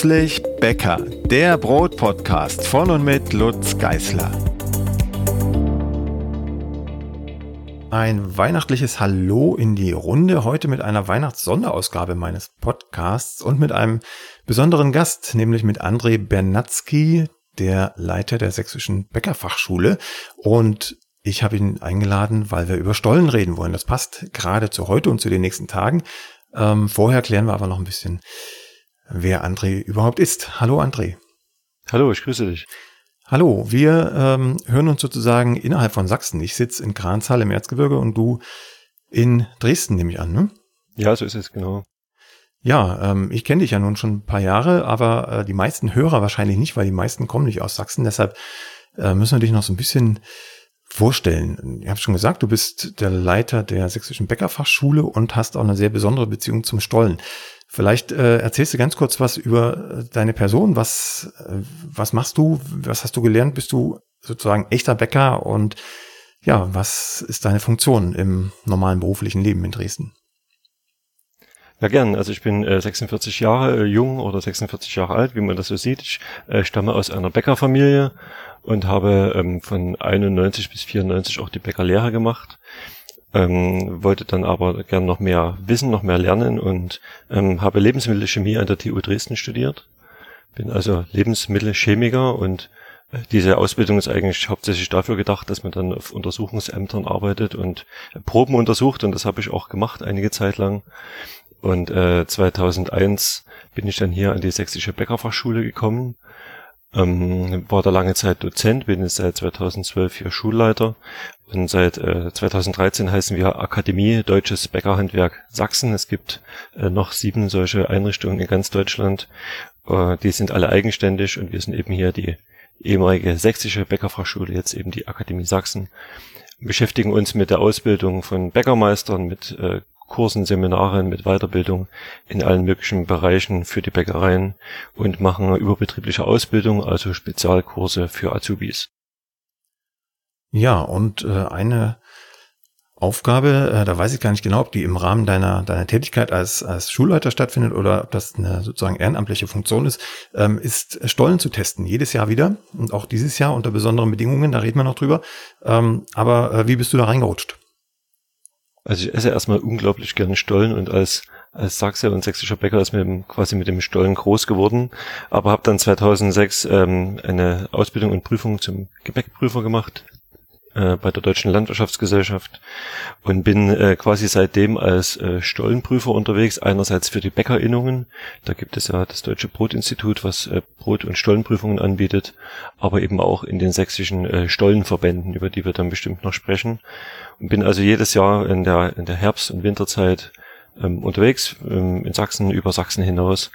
Plötzlich Bäcker, der Brotpodcast von und mit Lutz Geißler. Ein weihnachtliches Hallo in die Runde, heute mit einer Weihnachtssonderausgabe meines Podcasts und mit einem besonderen Gast, nämlich mit André Bernatzky, der Leiter der Sächsischen Bäckerfachschule. Und ich habe ihn eingeladen, weil wir über Stollen reden wollen. Das passt gerade zu heute und zu den nächsten Tagen. Ähm, vorher klären wir aber noch ein bisschen, wer André überhaupt ist. Hallo André. Hallo, ich grüße dich. Hallo, wir ähm, hören uns sozusagen innerhalb von Sachsen. Ich sitze in Kranzal im Erzgebirge und du in Dresden, nehme ich an, ne? Ja, so ist es, genau. Ja, ähm, ich kenne dich ja nun schon ein paar Jahre, aber äh, die meisten Hörer wahrscheinlich nicht, weil die meisten kommen nicht aus Sachsen. Deshalb äh, müssen wir dich noch so ein bisschen vorstellen. Ich habe schon gesagt, du bist der Leiter der Sächsischen Bäckerfachschule und hast auch eine sehr besondere Beziehung zum Stollen. Vielleicht äh, erzählst du ganz kurz was über äh, deine Person. Was, äh, was machst du? Was hast du gelernt? Bist du sozusagen echter Bäcker? Und ja, was ist deine Funktion im normalen beruflichen Leben in Dresden? Ja, gern. Also ich bin äh, 46 Jahre äh, jung oder 46 Jahre alt, wie man das so sieht. Ich äh, stamme aus einer Bäckerfamilie und habe ähm, von 91 bis 94 auch die Bäckerlehre gemacht. Ähm, wollte dann aber gern noch mehr wissen, noch mehr lernen und ähm, habe Lebensmittelchemie an der TU Dresden studiert. Bin also Lebensmittelchemiker und äh, diese Ausbildung ist eigentlich hauptsächlich dafür gedacht, dass man dann auf Untersuchungsämtern arbeitet und Proben untersucht und das habe ich auch gemacht einige Zeit lang. Und äh, 2001 bin ich dann hier an die Sächsische Bäckerfachschule gekommen ähm, war da lange Zeit Dozent, bin jetzt seit 2012 hier Schulleiter und seit äh, 2013 heißen wir Akademie Deutsches Bäckerhandwerk Sachsen. Es gibt äh, noch sieben solche Einrichtungen in ganz Deutschland. Äh, die sind alle eigenständig und wir sind eben hier die ehemalige sächsische Bäckerfachschule, jetzt eben die Akademie Sachsen. beschäftigen uns mit der Ausbildung von Bäckermeistern, mit äh, Kursen, Seminaren mit Weiterbildung in allen möglichen Bereichen für die Bäckereien und machen überbetriebliche Ausbildung, also Spezialkurse für Azubis. Ja, und äh, eine Aufgabe, äh, da weiß ich gar nicht genau, ob die im Rahmen deiner, deiner Tätigkeit als, als Schulleiter stattfindet oder ob das eine sozusagen ehrenamtliche Funktion ist, ähm, ist Stollen zu testen. Jedes Jahr wieder und auch dieses Jahr unter besonderen Bedingungen, da reden wir noch drüber. Ähm, aber äh, wie bist du da reingerutscht? Also ich esse erstmal unglaublich gerne Stollen und als als Sachse und sächsischer Bäcker ist mir quasi mit dem Stollen groß geworden, aber habe dann 2006 ähm, eine Ausbildung und Prüfung zum Gebäckprüfer gemacht äh, bei der Deutschen Landwirtschaftsgesellschaft und bin äh, quasi seitdem als äh, Stollenprüfer unterwegs, einerseits für die Bäckerinnungen, da gibt es ja das Deutsche Brotinstitut, was äh, Brot- und Stollenprüfungen anbietet, aber eben auch in den sächsischen äh, Stollenverbänden, über die wir dann bestimmt noch sprechen. Und bin also jedes Jahr in der, in der Herbst- und Winterzeit ähm, unterwegs, ähm, in Sachsen, über Sachsen hinaus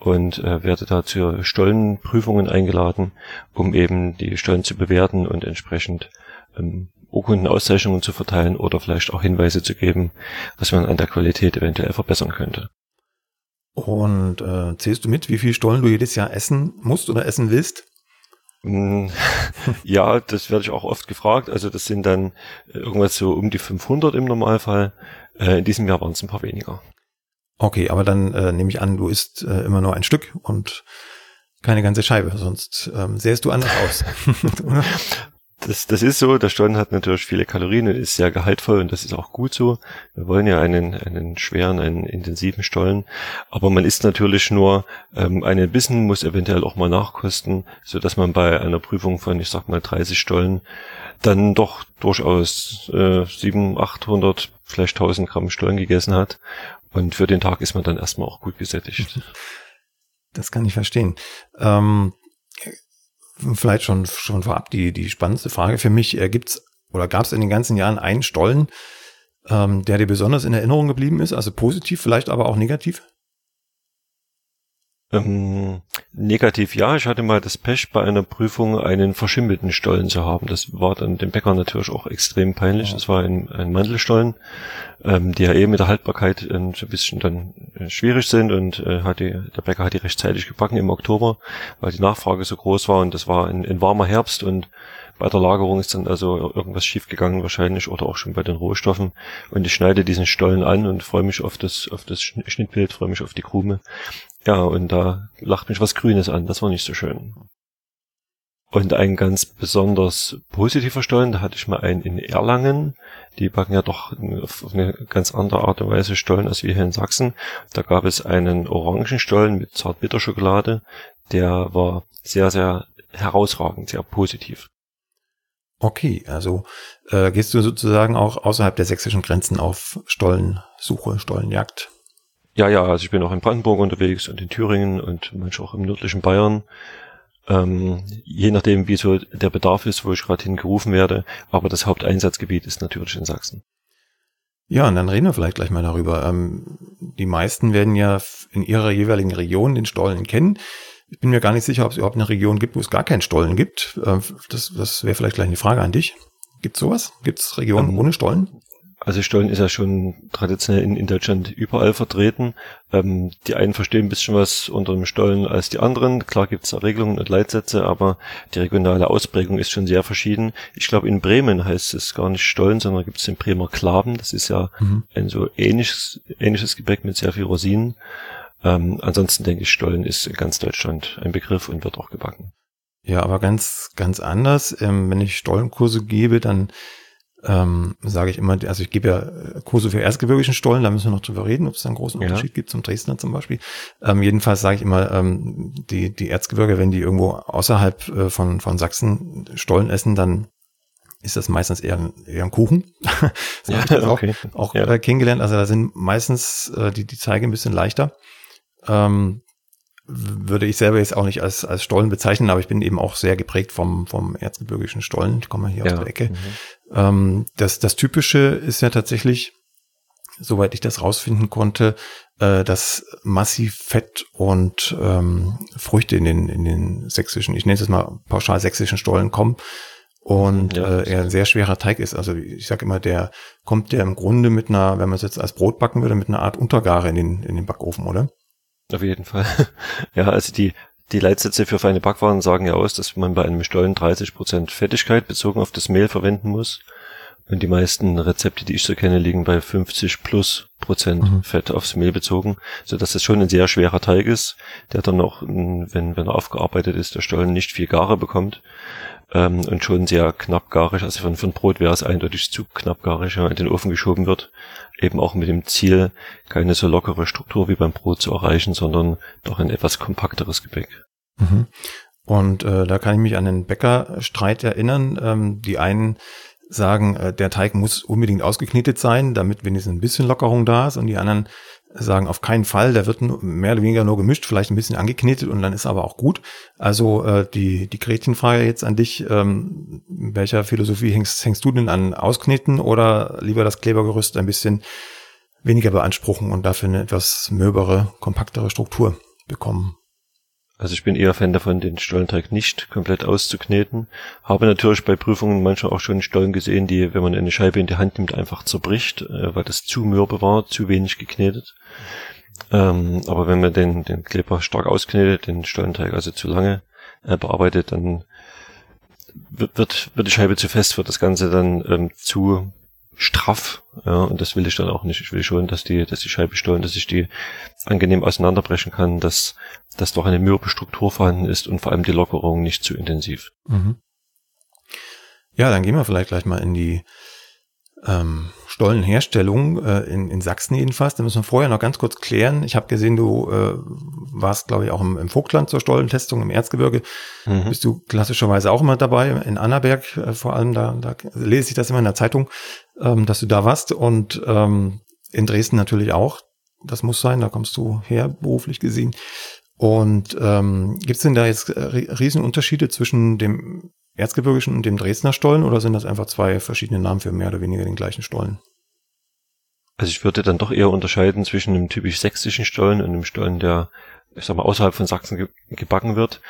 und äh, werde da zu Stollenprüfungen eingeladen, um eben die Stollen zu bewerten und entsprechend ähm, Urkundenauszeichnungen zu verteilen oder vielleicht auch Hinweise zu geben, was man an der Qualität eventuell verbessern könnte. Und äh, zählst du mit, wie viel Stollen du jedes Jahr essen musst oder essen willst? Mm, ja, das werde ich auch oft gefragt. Also das sind dann irgendwas so um die 500 im Normalfall. Äh, in diesem Jahr waren es ein paar weniger. Okay, aber dann äh, nehme ich an, du isst äh, immer nur ein Stück und keine ganze Scheibe, sonst ähm, sähst du anders aus. das, das ist so, der Stollen hat natürlich viele Kalorien und ist sehr gehaltvoll und das ist auch gut so. Wir wollen ja einen, einen schweren, einen intensiven Stollen, aber man isst natürlich nur ähm, einen Bissen, muss eventuell auch mal nachkosten, so dass man bei einer Prüfung von, ich sag mal, 30 Stollen dann doch durchaus äh, 700, 800, vielleicht 1000 Gramm Stollen gegessen hat und für den Tag ist man dann erstmal auch gut gesättigt. Das kann ich verstehen. Ähm, vielleicht schon, schon vorab die, die spannendste Frage für mich. Äh, gibt's oder gab es in den ganzen Jahren einen Stollen, ähm, der dir besonders in Erinnerung geblieben ist? Also positiv, vielleicht aber auch negativ? Ähm, negativ ja, ich hatte mal das Pech, bei einer Prüfung einen verschimmelten Stollen zu haben. Das war dann dem Bäcker natürlich auch extrem peinlich. Ja. Das war ein, ein Mandelstollen, ähm, die ja eh mit der Haltbarkeit äh, so ein bisschen dann äh, schwierig sind und äh, hat die, der Bäcker hat die rechtzeitig gebacken im Oktober, weil die Nachfrage so groß war und das war ein, ein warmer Herbst und bei der Lagerung ist dann also irgendwas schiefgegangen wahrscheinlich oder auch schon bei den Rohstoffen. Und ich schneide diesen Stollen an und freue mich auf das, auf das Schnittbild, freue mich auf die Krume. Ja, und da lacht mich was Grünes an. Das war nicht so schön. Und ein ganz besonders positiver Stollen, da hatte ich mal einen in Erlangen. Die backen ja doch auf eine ganz andere Art und Weise Stollen als wir hier in Sachsen. Da gab es einen Orangenstollen mit Zartbitterschokolade. Der war sehr, sehr herausragend, sehr positiv. Okay, also äh, gehst du sozusagen auch außerhalb der sächsischen Grenzen auf Stollensuche, Stollenjagd? Ja, ja, also ich bin auch in Brandenburg unterwegs und in Thüringen und manchmal auch im nördlichen Bayern. Ähm, je nachdem, wie so der Bedarf ist, wo ich gerade hingerufen werde. Aber das Haupteinsatzgebiet ist natürlich in Sachsen. Ja, und dann reden wir vielleicht gleich mal darüber. Ähm, die meisten werden ja in ihrer jeweiligen Region den Stollen kennen. Ich bin mir gar nicht sicher, ob es überhaupt eine Region gibt, wo es gar keinen Stollen gibt. Ähm, das, das wäre vielleicht gleich eine Frage an dich. Gibt es sowas? Gibt es Regionen ähm, ohne Stollen? Also Stollen ist ja schon traditionell in, in Deutschland überall vertreten. Ähm, die einen verstehen ein bisschen was unter dem Stollen als die anderen. Klar gibt es Regelungen und Leitsätze, aber die regionale Ausprägung ist schon sehr verschieden. Ich glaube, in Bremen heißt es gar nicht Stollen, sondern gibt es den Bremer Klaben. Das ist ja mhm. ein so ähnliches, ähnliches Gebäck mit sehr viel Rosinen. Ähm, ansonsten denke ich, Stollen ist in ganz Deutschland ein Begriff und wird auch gebacken. Ja, aber ganz, ganz anders. Ähm, wenn ich Stollenkurse gebe, dann ähm, sage ich immer, also ich gebe ja Kurse für erstgebirgischen Stollen, da müssen wir noch drüber reden, ob es da einen großen Unterschied ja. gibt zum Dresdner zum Beispiel. Ähm, jedenfalls sage ich immer, ähm, die, die Erzgebirge, wenn die irgendwo außerhalb äh, von, von Sachsen Stollen essen, dann ist das meistens eher ein, eher ein Kuchen. das ja, habe ich okay. auch, auch ja. Äh, kennengelernt. Also da sind meistens äh, die, die Zeige ein bisschen leichter. Ähm, würde ich selber jetzt auch nicht als, als Stollen bezeichnen, aber ich bin eben auch sehr geprägt vom, vom erzgebirgischen Stollen. Ich komme hier ja. aus der Ecke. Mhm. Ähm, das, das Typische ist ja tatsächlich, soweit ich das rausfinden konnte, äh, dass massiv Fett und ähm, Früchte in den, in den sächsischen, ich nenne es mal pauschal sächsischen Stollen kommen und ja. äh, er ein sehr schwerer Teig ist. Also ich sage immer, der kommt ja im Grunde mit einer, wenn man es jetzt als Brot backen würde, mit einer Art Untergare in den, in den Backofen, oder? Auf jeden Fall. ja, also die, die Leitsätze für feine Backwaren sagen ja aus, dass man bei einem Stollen 30% Fettigkeit bezogen auf das Mehl verwenden muss. Und die meisten Rezepte, die ich so kenne, liegen bei 50 plus Prozent mhm. Fett aufs Mehl bezogen, so dass es schon ein sehr schwerer Teig ist, der dann noch, wenn, wenn er aufgearbeitet ist, der Stollen nicht viel Gare bekommt ähm, und schon sehr knappgarig. Also von, von Brot wäre es eindeutig zu knappgarig, wenn ja, in den Ofen geschoben wird. Eben auch mit dem Ziel, keine so lockere Struktur wie beim Brot zu erreichen, sondern doch ein etwas kompakteres Gebäck. Mhm. Und äh, da kann ich mich an den Bäckerstreit erinnern. Ähm, die einen sagen, äh, der Teig muss unbedingt ausgeknetet sein, damit wenigstens ein bisschen Lockerung da ist. Und die anderen sagen auf keinen Fall, der wird mehr oder weniger nur gemischt, vielleicht ein bisschen angeknetet und dann ist aber auch gut. Also äh, die, die Gretchenfrage jetzt an dich, ähm, welcher Philosophie hängst, hängst du denn an Auskneten oder lieber das Klebergerüst ein bisschen weniger beanspruchen und dafür eine etwas möbere, kompaktere Struktur bekommen? Also ich bin eher Fan davon, den Stollenteig nicht komplett auszukneten. Habe natürlich bei Prüfungen manchmal auch schon Stollen gesehen, die, wenn man eine Scheibe in die Hand nimmt, einfach zerbricht, äh, weil das zu mürbe war, zu wenig geknetet. Ähm, aber wenn man den, den Kleber stark ausknetet, den Stollenteig also zu lange äh, bearbeitet, dann wird, wird, die Scheibe zu fest, wird das Ganze dann ähm, zu straff. Ja, und das will ich dann auch nicht. Ich will schon, dass die, dass die Scheibe stollen, dass ich die angenehm auseinanderbrechen kann, dass, dass doch eine mürbe Struktur vorhanden ist und vor allem die Lockerung nicht zu intensiv. Mhm. Ja, dann gehen wir vielleicht gleich mal in die ähm, Stollenherstellung äh, in, in Sachsen jedenfalls. Da müssen wir vorher noch ganz kurz klären. Ich habe gesehen, du äh, warst, glaube ich, auch im, im Vogtland zur Stollentestung im Erzgebirge. Mhm. Bist du klassischerweise auch immer dabei, in Annaberg äh, vor allem, da, da lese ich das immer in der Zeitung, ähm, dass du da warst. Und ähm, in Dresden natürlich auch. Das muss sein, da kommst du her, beruflich gesehen. Und ähm, gibt es denn da jetzt äh, Riesenunterschiede zwischen dem erzgebirgischen und dem Dresdner Stollen oder sind das einfach zwei verschiedene Namen für mehr oder weniger den gleichen Stollen? Also ich würde dann doch eher unterscheiden zwischen einem typisch sächsischen Stollen und einem Stollen, der, ich sag mal, außerhalb von Sachsen ge gebacken wird.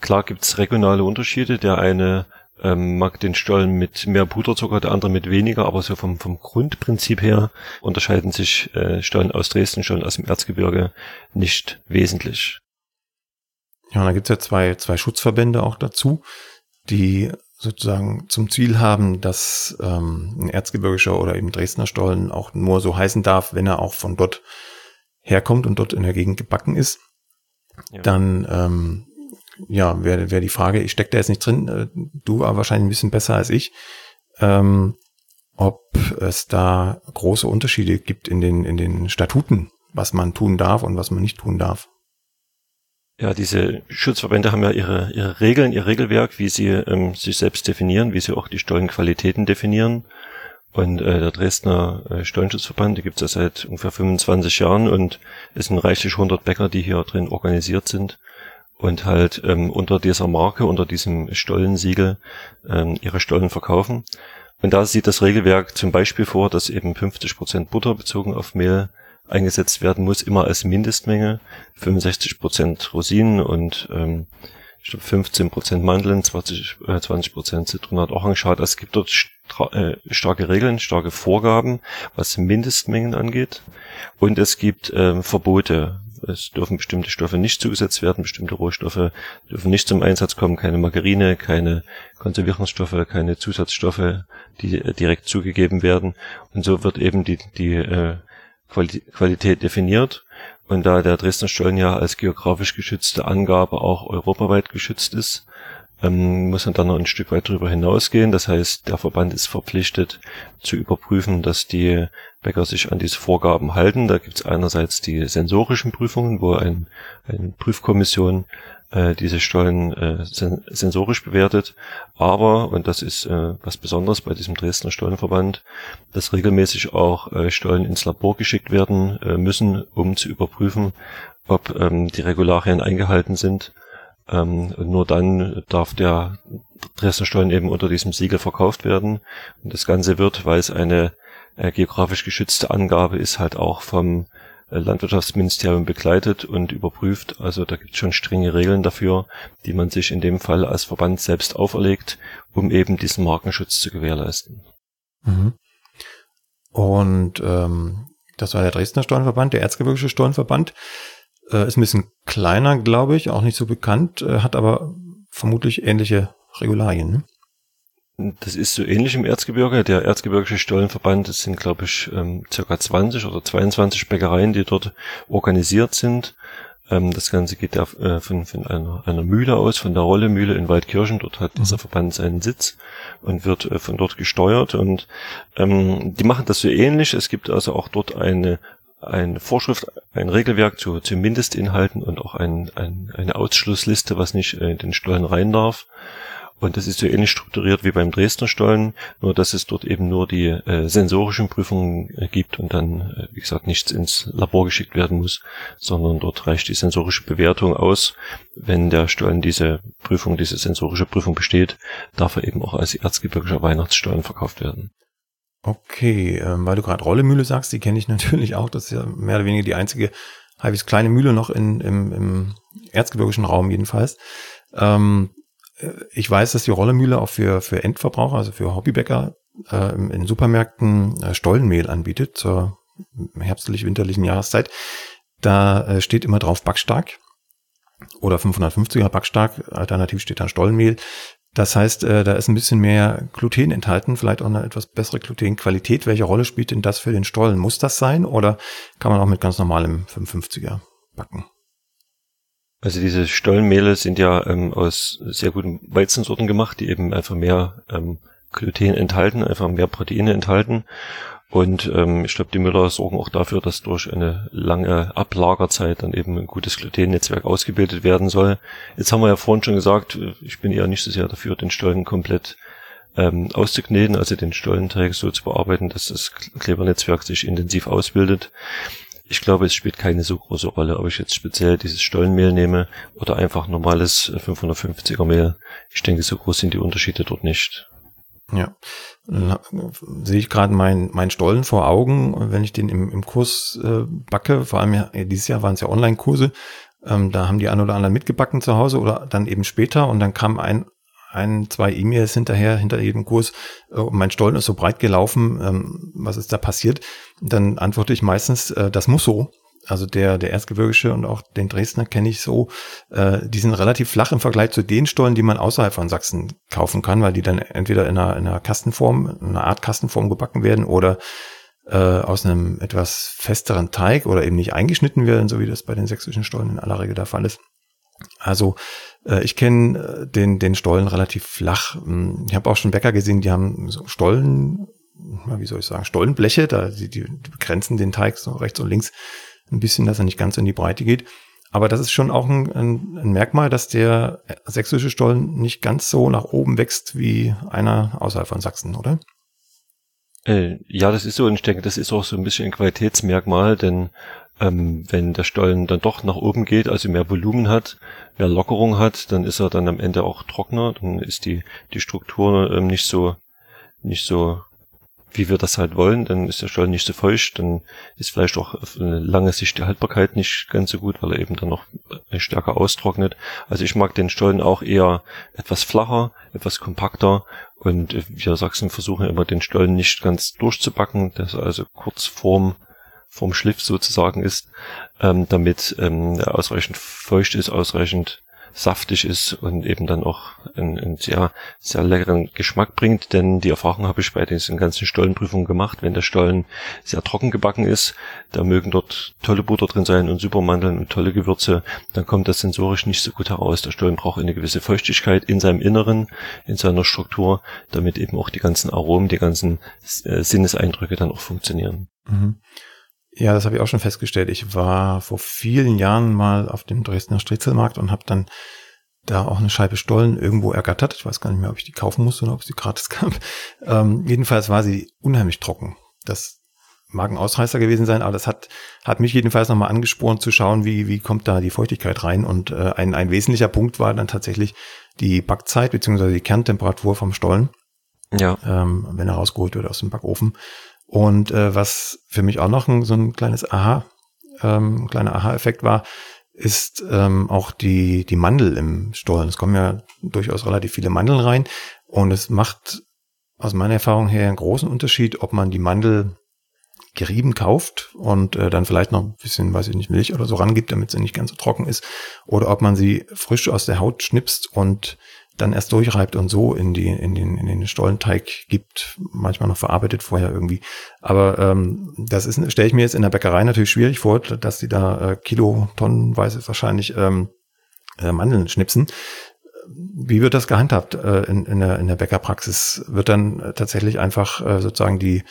Klar gibt's regionale Unterschiede. Der eine ähm, mag den Stollen mit mehr Puderzucker, der andere mit weniger, aber so vom, vom Grundprinzip her unterscheiden sich äh, Stollen aus Dresden, Stollen aus dem Erzgebirge nicht wesentlich. Ja, und da gibt's ja zwei, zwei Schutzverbände auch dazu die sozusagen zum Ziel haben, dass ähm, ein erzgebirgischer oder eben Dresdner Stollen auch nur so heißen darf, wenn er auch von dort herkommt und dort in der Gegend gebacken ist. ja. dann ähm, ja, wäre wär die Frage, ich stecke da jetzt nicht drin, äh, du aber wahrscheinlich ein bisschen besser als ich, ähm, ob es da große Unterschiede gibt in den, in den Statuten, was man tun darf und was man nicht tun darf. Ja, diese Schutzverbände haben ja ihre, ihre Regeln, ihr Regelwerk, wie sie ähm, sich selbst definieren, wie sie auch die Stollenqualitäten definieren. Und äh, der Dresdner äh, Stollenschutzverband, die gibt es ja seit ungefähr 25 Jahren und es sind reichlich 100 Bäcker, die hier drin organisiert sind und halt ähm, unter dieser Marke, unter diesem Stollensiegel ähm, ihre Stollen verkaufen. Und da sieht das Regelwerk zum Beispiel vor, dass eben 50 Prozent Butter bezogen auf Mehl eingesetzt werden muss, immer als Mindestmenge, 65 Prozent Rosinen und ähm, ich glaube 15 Prozent Mandeln, 20, äh, 20 Prozent Zitronat, Orangenschad. Also es gibt dort äh, starke Regeln, starke Vorgaben, was Mindestmengen angeht. Und es gibt ähm, Verbote. Es dürfen bestimmte Stoffe nicht zugesetzt werden, bestimmte Rohstoffe dürfen nicht zum Einsatz kommen, keine Margarine, keine Konservierungsstoffe, keine Zusatzstoffe, die äh, direkt zugegeben werden. Und so wird eben die, die äh, Qualität definiert. Und da der Dresdner Stollen ja als geografisch geschützte Angabe auch europaweit geschützt ist, ähm, muss man dann noch ein Stück weit darüber hinausgehen. Das heißt, der Verband ist verpflichtet zu überprüfen, dass die Bäcker sich an diese Vorgaben halten. Da gibt es einerseits die sensorischen Prüfungen, wo ein, eine Prüfkommission äh, diese Stollen äh, sen sensorisch bewertet. Aber, und das ist äh, was Besonderes bei diesem Dresdner Stollenverband, dass regelmäßig auch äh, Stollen ins Labor geschickt werden äh, müssen, um zu überprüfen, ob ähm, die Regularien eingehalten sind. Ähm, nur dann darf der Dresdner Stollen eben unter diesem Siegel verkauft werden. Und das Ganze wird, weil es eine äh, geografisch geschützte Angabe ist, halt auch vom Landwirtschaftsministerium begleitet und überprüft. Also da gibt es schon strenge Regeln dafür, die man sich in dem Fall als Verband selbst auferlegt, um eben diesen Markenschutz zu gewährleisten. Mhm. Und ähm, das war der Dresdner Stollenverband, der Erzgebirgische Stollenverband. Äh, ist ein bisschen kleiner, glaube ich, auch nicht so bekannt, äh, hat aber vermutlich ähnliche Regularien. Ne? Das ist so ähnlich im Erzgebirge. Der Erzgebirgische Stollenverband, das sind, glaube ich, ähm, circa 20 oder 22 Bäckereien, die dort organisiert sind. Ähm, das Ganze geht ja äh, von, von einer, einer Mühle aus, von der Rollemühle in Waldkirchen. Dort hat dieser mhm. Verband seinen Sitz und wird äh, von dort gesteuert. Und ähm, die machen das so ähnlich. Es gibt also auch dort eine eine Vorschrift, ein Regelwerk zu, zu Mindestinhalten und auch ein, ein, eine Ausschlussliste, was nicht in den Stollen rein darf. Und das ist so ähnlich strukturiert wie beim Dresdner Stollen, nur dass es dort eben nur die äh, sensorischen Prüfungen äh, gibt und dann, äh, wie gesagt, nichts ins Labor geschickt werden muss, sondern dort reicht die sensorische Bewertung aus. Wenn der Stollen diese Prüfung, diese sensorische Prüfung besteht, darf er eben auch als erzgebirgischer Weihnachtsstollen verkauft werden. Okay, ähm, weil du gerade Rollemühle sagst, die kenne ich natürlich auch. Das ist ja mehr oder weniger die einzige halbwegs kleine Mühle noch in, im, im erzgebirgischen Raum jedenfalls. Ähm, ich weiß, dass die Rollemühle auch für, für Endverbraucher, also für Hobbybäcker, äh, in Supermärkten äh, Stollenmehl anbietet zur herbstlich-winterlichen Jahreszeit. Da äh, steht immer drauf backstark oder 550er backstark, alternativ steht da Stollenmehl. Das heißt, äh, da ist ein bisschen mehr Gluten enthalten, vielleicht auch eine etwas bessere Glutenqualität. Welche Rolle spielt denn das für den Stollen? Muss das sein oder kann man auch mit ganz normalem 550er backen? Also diese Stollenmehle sind ja ähm, aus sehr guten Weizensorten gemacht, die eben einfach mehr ähm, Gluten enthalten, einfach mehr Proteine enthalten. Und ähm, ich glaube, die Müller sorgen auch dafür, dass durch eine lange Ablagerzeit dann eben ein gutes Glutennetzwerk ausgebildet werden soll. Jetzt haben wir ja vorhin schon gesagt, ich bin eher nicht so sehr dafür, den Stollen komplett ähm, auszukneten, also den Stollenträger so zu bearbeiten, dass das Klebernetzwerk sich intensiv ausbildet. Ich glaube, es spielt keine so große Rolle, ob ich jetzt speziell dieses Stollenmehl nehme oder einfach normales 550er Mehl. Ich denke, so groß sind die Unterschiede dort nicht. Ja, sehe ich gerade meinen mein Stollen vor Augen, wenn ich den im, im Kurs äh, backe, vor allem ja, dieses Jahr waren es ja Online-Kurse, ähm, da haben die ein oder anderen mitgebacken zu Hause oder dann eben später und dann kam ein ein, zwei E-Mails hinterher, hinter jedem Kurs, äh, mein Stollen ist so breit gelaufen, ähm, was ist da passiert? Dann antworte ich meistens, äh, das muss so. Also der, der Erzgebirgische und auch den Dresdner kenne ich so, äh, die sind relativ flach im Vergleich zu den Stollen, die man außerhalb von Sachsen kaufen kann, weil die dann entweder in einer, in einer Kastenform, in einer Art Kastenform gebacken werden oder äh, aus einem etwas festeren Teig oder eben nicht eingeschnitten werden, so wie das bei den sächsischen Stollen in aller Regel der Fall ist. Also ich kenne äh, den, den Stollen relativ flach. Hm, ich habe auch schon Bäcker gesehen, die haben so Stollen, wie soll ich sagen, Stollenbleche, da die, die begrenzen den Teig so rechts und links ein bisschen, dass er nicht ganz in die Breite geht. Aber das ist schon auch ein, ein, ein Merkmal, dass der sächsische Stollen nicht ganz so nach oben wächst wie einer außerhalb von Sachsen, oder? Äh, ja, das ist so und ich denke, das ist auch so ein bisschen ein Qualitätsmerkmal, denn ähm, wenn der Stollen dann doch nach oben geht, also mehr Volumen hat, mehr Lockerung hat, dann ist er dann am Ende auch trockener, dann ist die, die Struktur ähm, nicht so, nicht so wie wir das halt wollen, dann ist der Stollen nicht so feucht, dann ist vielleicht auch auf eine lange Sicht die Haltbarkeit nicht ganz so gut, weil er eben dann noch äh, stärker austrocknet. Also ich mag den Stollen auch eher etwas flacher, etwas kompakter und wir Sachsen versuchen immer den Stollen nicht ganz durchzubacken, dass er also kurz vorm vom Schliff sozusagen ist, ähm, damit ähm, ausreichend feucht ist, ausreichend saftig ist und eben dann auch einen, einen sehr, sehr leckeren Geschmack bringt, denn die Erfahrung habe ich bei diesen ganzen Stollenprüfungen gemacht, wenn der Stollen sehr trocken gebacken ist, da mögen dort tolle Butter drin sein und Supermandeln und tolle Gewürze, dann kommt das sensorisch nicht so gut heraus. Der Stollen braucht eine gewisse Feuchtigkeit in seinem Inneren, in seiner Struktur, damit eben auch die ganzen Aromen, die ganzen äh, Sinneseindrücke dann auch funktionieren. Mhm. Ja, das habe ich auch schon festgestellt. Ich war vor vielen Jahren mal auf dem Dresdner Striezelmarkt und habe dann da auch eine Scheibe Stollen irgendwo ergattert. Ich weiß gar nicht mehr, ob ich die kaufen musste oder ob es die gratis gab. Ähm, jedenfalls war sie unheimlich trocken. Das mag ein Ausreißer gewesen sein, aber das hat, hat mich jedenfalls nochmal angespornt zu schauen, wie, wie kommt da die Feuchtigkeit rein. Und äh, ein, ein wesentlicher Punkt war dann tatsächlich die Backzeit beziehungsweise die Kerntemperatur vom Stollen. Ja. Ähm, wenn er rausgeholt wird aus dem Backofen. Und äh, was für mich auch noch ein, so ein kleines Aha, ähm, kleiner Aha-Effekt war, ist ähm, auch die, die Mandel im Stollen. Es kommen ja durchaus relativ viele Mandeln rein und es macht aus meiner Erfahrung her einen großen Unterschied, ob man die Mandel gerieben kauft und äh, dann vielleicht noch ein bisschen, weiß ich nicht, Milch oder so rangibt, damit sie nicht ganz so trocken ist, oder ob man sie frisch aus der Haut schnipst und dann erst durchreibt und so in die in den in den Stollenteig gibt, manchmal noch verarbeitet vorher irgendwie. Aber ähm, das ist stelle ich mir jetzt in der Bäckerei natürlich schwierig vor, dass die da äh, Kilo tonnenweise wahrscheinlich ähm, äh, Mandeln schnipsen. Wie wird das gehandhabt äh, in, in, der, in der Bäckerpraxis? Wird dann äh, tatsächlich einfach äh, sozusagen die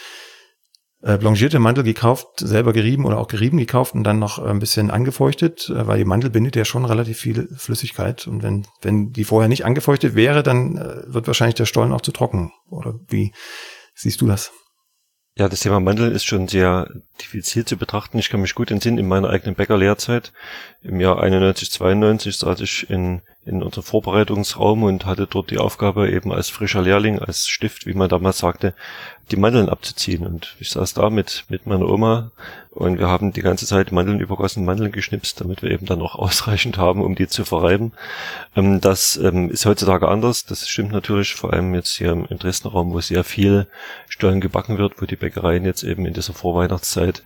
äh, blanchierte Mandel gekauft, selber gerieben oder auch gerieben gekauft und dann noch ein bisschen angefeuchtet, äh, weil die Mandel bindet ja schon relativ viel Flüssigkeit. Und wenn, wenn die vorher nicht angefeuchtet wäre, dann äh, wird wahrscheinlich der Stollen auch zu trocken. Oder wie siehst du das? Ja, das Thema Mandeln ist schon sehr diffizil zu betrachten. Ich kann mich gut entsinnen, in meiner eigenen Bäckerlehrzeit im Jahr 91, 92 saß ich in, in unserem Vorbereitungsraum und hatte dort die Aufgabe, eben als frischer Lehrling, als Stift, wie man damals sagte, die Mandeln abzuziehen. Und ich saß da mit, mit meiner Oma und wir haben die ganze Zeit Mandeln übergossen, Mandeln geschnipst, damit wir eben dann auch ausreichend haben, um die zu verreiben. Ähm, das ähm, ist heutzutage anders. Das stimmt natürlich, vor allem jetzt hier im, im Dresdner Raum, wo sehr viel Stollen gebacken wird, wo die Bäckereien jetzt eben in dieser Vorweihnachtszeit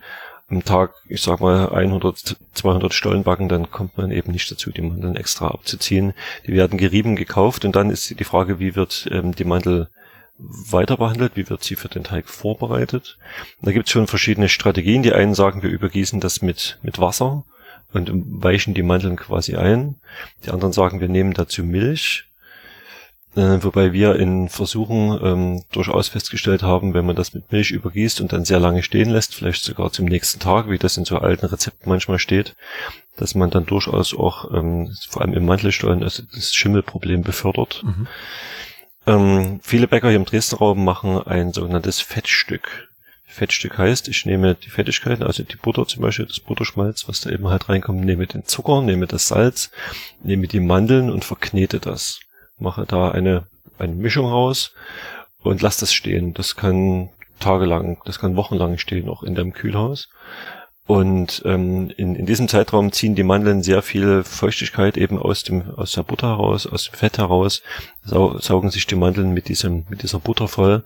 am Tag, ich sag mal, 100, 200 Stollen backen, dann kommt man eben nicht dazu, die Mandeln extra abzuziehen. Die werden gerieben gekauft und dann ist die Frage, wie wird ähm, die Mandel weiter behandelt, wie wird sie für den Teig vorbereitet. Da gibt es schon verschiedene Strategien. Die einen sagen, wir übergießen das mit, mit Wasser und weichen die Mandeln quasi ein. Die anderen sagen, wir nehmen dazu Milch. Äh, wobei wir in Versuchen ähm, durchaus festgestellt haben, wenn man das mit Milch übergießt und dann sehr lange stehen lässt, vielleicht sogar zum nächsten Tag, wie das in so alten Rezepten manchmal steht, dass man dann durchaus auch ähm, vor allem im Mantelstollen also das Schimmelproblem befördert. Mhm. Ähm, viele Bäcker hier im Dresdner Raum machen ein sogenanntes Fettstück. Fettstück heißt, ich nehme die Fettigkeiten, also die Butter zum Beispiel, das Butterschmalz, was da eben halt reinkommt, nehme den Zucker, nehme das Salz, nehme die Mandeln und verknete das. Mache da eine, eine Mischung raus und lasse das stehen. Das kann tagelang, das kann wochenlang stehen, auch in deinem Kühlhaus. Und ähm, in, in diesem Zeitraum ziehen die Mandeln sehr viel Feuchtigkeit eben aus dem aus der Butter heraus, aus dem Fett heraus, sau, saugen sich die Mandeln mit diesem mit dieser Butter voll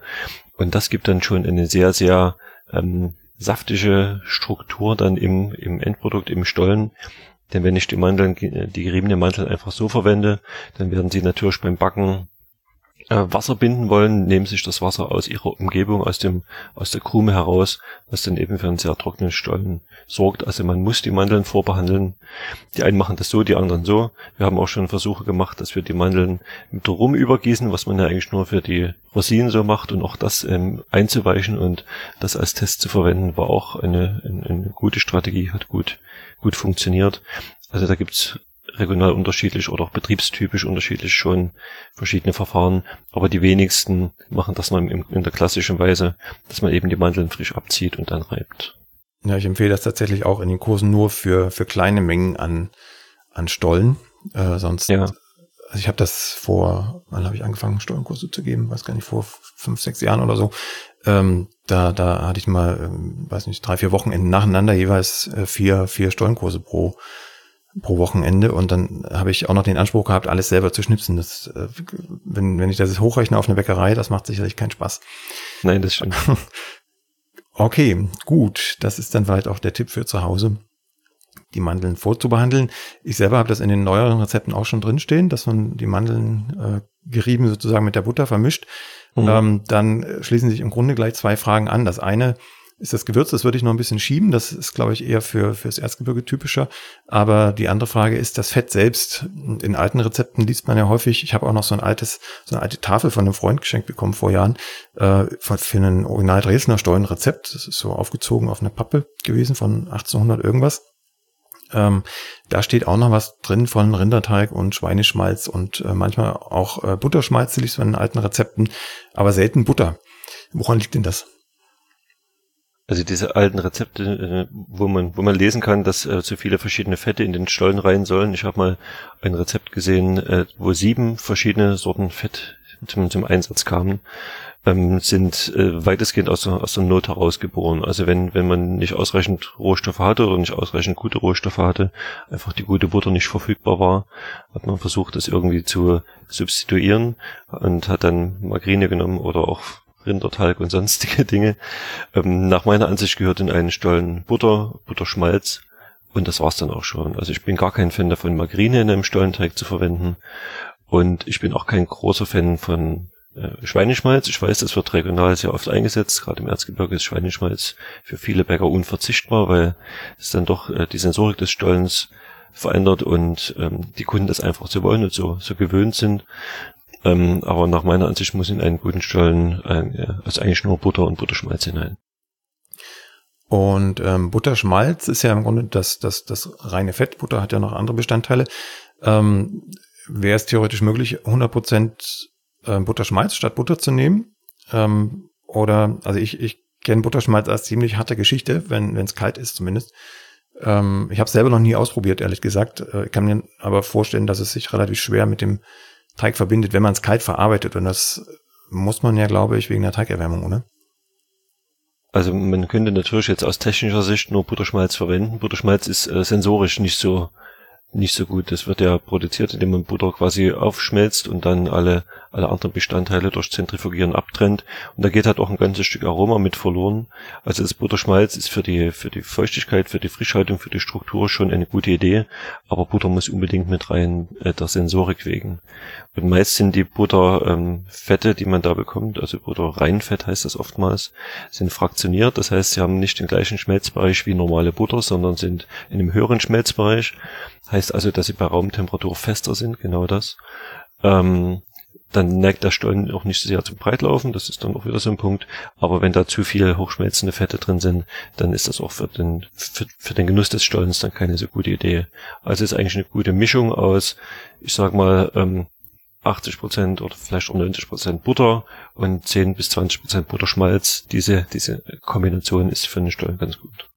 und das gibt dann schon eine sehr sehr ähm, saftige Struktur dann im im Endprodukt im Stollen. Denn wenn ich die Mandeln, die geriebene Mandeln einfach so verwende, dann werden sie natürlich beim Backen äh, Wasser binden wollen, nehmen sich das Wasser aus ihrer Umgebung, aus dem, aus der Krume heraus, was dann eben für einen sehr trockenen Stollen sorgt. Also man muss die Mandeln vorbehandeln. Die einen machen das so, die anderen so. Wir haben auch schon Versuche gemacht, dass wir die Mandeln mit Rum übergießen, was man ja eigentlich nur für die Rosinen so macht und auch das ähm, einzuweichen und das als Test zu verwenden, war auch eine, eine, eine gute Strategie, hat gut, gut funktioniert. Also da gibt's regional unterschiedlich oder auch betriebstypisch unterschiedlich schon verschiedene Verfahren, aber die wenigsten machen das noch in, in der klassischen Weise, dass man eben die Mandeln frisch abzieht und dann reibt. Ja, ich empfehle das tatsächlich auch in den Kursen nur für, für kleine Mengen an, an Stollen. Äh, sonst, ja. also ich habe das vor, wann habe ich angefangen, Stollenkurse zu geben? Weiß gar nicht, vor fünf, sechs Jahren oder so. Ähm, da, da hatte ich mal, ähm, weiß nicht, drei, vier Wochenenden nacheinander jeweils äh, vier, vier Stollenkurse pro, pro Wochenende und dann habe ich auch noch den Anspruch gehabt, alles selber zu schnipsen. Das, äh, wenn, wenn ich das hochrechne auf eine Bäckerei, das macht sicherlich keinen Spaß. Nein, das stimmt. okay, gut. Das ist dann vielleicht auch der Tipp für zu Hause, die Mandeln vorzubehandeln. Ich selber habe das in den neueren Rezepten auch schon drinstehen, dass man die Mandeln äh, gerieben sozusagen mit der Butter vermischt. Mhm. Ähm, dann schließen sich im Grunde gleich zwei Fragen an. Das eine ist das Gewürz, das würde ich noch ein bisschen schieben. Das ist, glaube ich, eher für fürs Erzgebirge typischer. Aber die andere Frage ist das Fett selbst. In alten Rezepten liest man ja häufig. Ich habe auch noch so ein altes, so eine alte Tafel von einem Freund geschenkt bekommen vor Jahren äh, für einen Original Dresdner Stollenrezept. Das ist so aufgezogen auf eine Pappe gewesen von 1800 irgendwas. Ähm, da steht auch noch was drin von Rinderteig und Schweineschmalz und äh, manchmal auch äh, Butterschmalz, liest man in alten Rezepten, aber selten Butter. Woran liegt denn das? Also diese alten Rezepte, äh, wo man, wo man lesen kann, dass äh, zu viele verschiedene Fette in den Stollen rein sollen. Ich habe mal ein Rezept gesehen, äh, wo sieben verschiedene Sorten Fett zum, zum Einsatz kamen, ähm, sind äh, weitestgehend aus aus der Not herausgeboren. Also wenn, wenn man nicht ausreichend Rohstoffe hatte oder nicht ausreichend gute Rohstoffe hatte, einfach die gute Butter nicht verfügbar war, hat man versucht, das irgendwie zu substituieren und hat dann Margarine genommen oder auch Rindertalg und sonstige Dinge. Ähm, nach meiner Ansicht gehört in einen Stollen Butter, Butterschmalz und das war's dann auch schon. Also ich bin gar kein Fan davon, Margarine in einem Stollenteig zu verwenden und ich bin auch kein großer Fan von äh, Schweineschmalz. Ich weiß, das wird regional sehr oft eingesetzt. Gerade im Erzgebirge ist Schweineschmalz für viele Bäcker unverzichtbar, weil es dann doch äh, die Sensorik des Stollens verändert und ähm, die Kunden das einfach so wollen und so, so gewöhnt sind. Ähm, aber nach meiner Ansicht muss in einen guten Stollen äh, also eigentlich nur Butter und Butterschmalz hinein. Und ähm, Butterschmalz ist ja im Grunde das, das, das reine Fett. Butter hat ja noch andere Bestandteile. Ähm, Wäre es theoretisch möglich, 100% äh, Butterschmalz statt Butter zu nehmen? Ähm, oder, also ich, ich kenne Butterschmalz als ziemlich harte Geschichte, wenn es kalt ist zumindest. Ähm, ich habe selber noch nie ausprobiert, ehrlich gesagt. Äh, ich kann mir aber vorstellen, dass es sich relativ schwer mit dem Teig verbindet, wenn man es kalt verarbeitet. Und das muss man ja, glaube ich, wegen der Teigerwärmung, oder? Also man könnte natürlich jetzt aus technischer Sicht nur Butterschmalz verwenden. Butterschmalz ist äh, sensorisch nicht so nicht so gut. Das wird ja produziert, indem man Butter quasi aufschmelzt und dann alle, alle anderen Bestandteile durch Zentrifugieren abtrennt. Und da geht halt auch ein ganzes Stück Aroma mit verloren. Also das Butterschmalz ist für die, für die Feuchtigkeit, für die Frischhaltung, für die Struktur schon eine gute Idee. Aber Butter muss unbedingt mit rein, äh, der Sensorik wegen. Und meist sind die Butterfette, ähm, die man da bekommt, also Butterreinfett heißt das oftmals, sind fraktioniert. Das heißt, sie haben nicht den gleichen Schmelzbereich wie normale Butter, sondern sind in einem höheren Schmelzbereich. Heißt also, dass sie bei Raumtemperatur fester sind, genau das. Ähm, dann neigt der Stollen auch nicht sehr zum Breitlaufen, das ist dann auch wieder so ein Punkt. Aber wenn da zu viele hochschmelzende Fette drin sind, dann ist das auch für den, für, für den Genuss des Stollens dann keine so gute Idee. Also ist eigentlich eine gute Mischung aus, ich sag mal, ähm, 80 Prozent oder vielleicht um 90 Prozent Butter und 10 bis 20 Prozent Butterschmalz. Diese, diese Kombination ist für den Stollen ganz gut.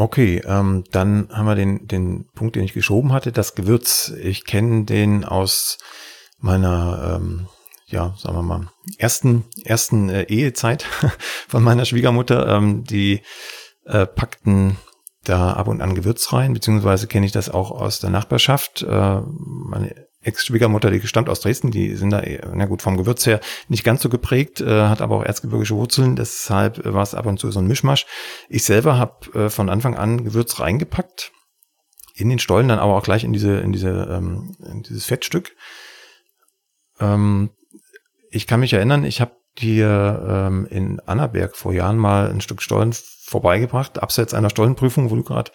Okay, ähm, dann haben wir den, den Punkt, den ich geschoben hatte, das Gewürz. Ich kenne den aus meiner, ähm, ja, sagen wir mal, ersten, ersten äh, Ehezeit von meiner Schwiegermutter. Ähm, die äh, packten da ab und an Gewürz rein, beziehungsweise kenne ich das auch aus der Nachbarschaft. Äh, meine Ex-Schwiegermutter, die stammt aus Dresden, die sind da, na gut, vom Gewürz her nicht ganz so geprägt, äh, hat aber auch erzgebirgische Wurzeln, deshalb war es ab und zu so ein Mischmasch. Ich selber habe äh, von Anfang an Gewürz reingepackt, in den Stollen, dann aber auch gleich in diese, in diese, ähm, in dieses Fettstück. Ähm, ich kann mich erinnern, ich habe dir ähm, in Annaberg vor Jahren mal ein Stück Stollen vorbeigebracht, abseits einer Stollenprüfung, wo du gerade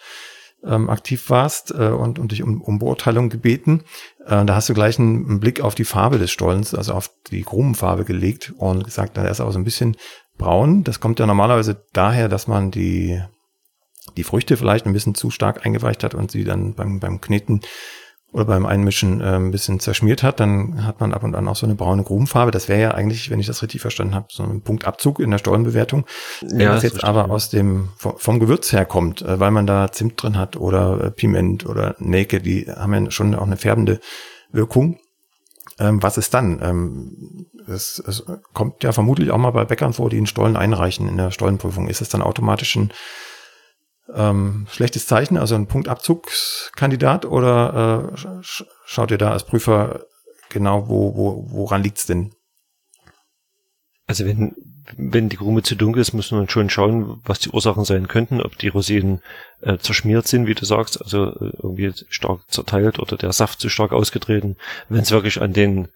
ähm, aktiv warst äh, und, und dich um, um Beurteilung gebeten. Äh, da hast du gleich einen, einen, Blick auf die Farbe des Stollens, also auf die Grubenfarbe gelegt und gesagt, da ist aber so ein bisschen braun. Das kommt ja normalerweise daher, dass man die, die Früchte vielleicht ein bisschen zu stark eingeweicht hat und sie dann beim, beim Kneten oder beim Einmischen äh, ein bisschen zerschmiert hat, dann hat man ab und an auch so eine braune Grubenfarbe. Das wäre ja eigentlich, wenn ich das richtig verstanden habe, so ein Punktabzug in der Stollenbewertung. Wenn ja, das jetzt richtig, aber aus dem vom, vom Gewürz herkommt, äh, weil man da Zimt drin hat oder äh, Piment oder Nelke, die haben ja schon auch eine färbende Wirkung. Ähm, was ist dann? Ähm, es, es kommt ja vermutlich auch mal bei Bäckern vor, die einen Stollen einreichen in der Stollenprüfung. Ist es dann automatisch ein ähm, schlechtes Zeichen, also ein Punktabzugskandidat oder äh, sch schaut ihr da als Prüfer genau, wo, wo, woran liegt's denn? Also wenn, wenn die Krume zu dunkel ist, muss man schon schauen, was die Ursachen sein könnten, ob die Rosinen äh, zerschmiert sind, wie du sagst, also äh, irgendwie stark zerteilt oder der Saft zu stark ausgetreten. Wenn es wirklich an den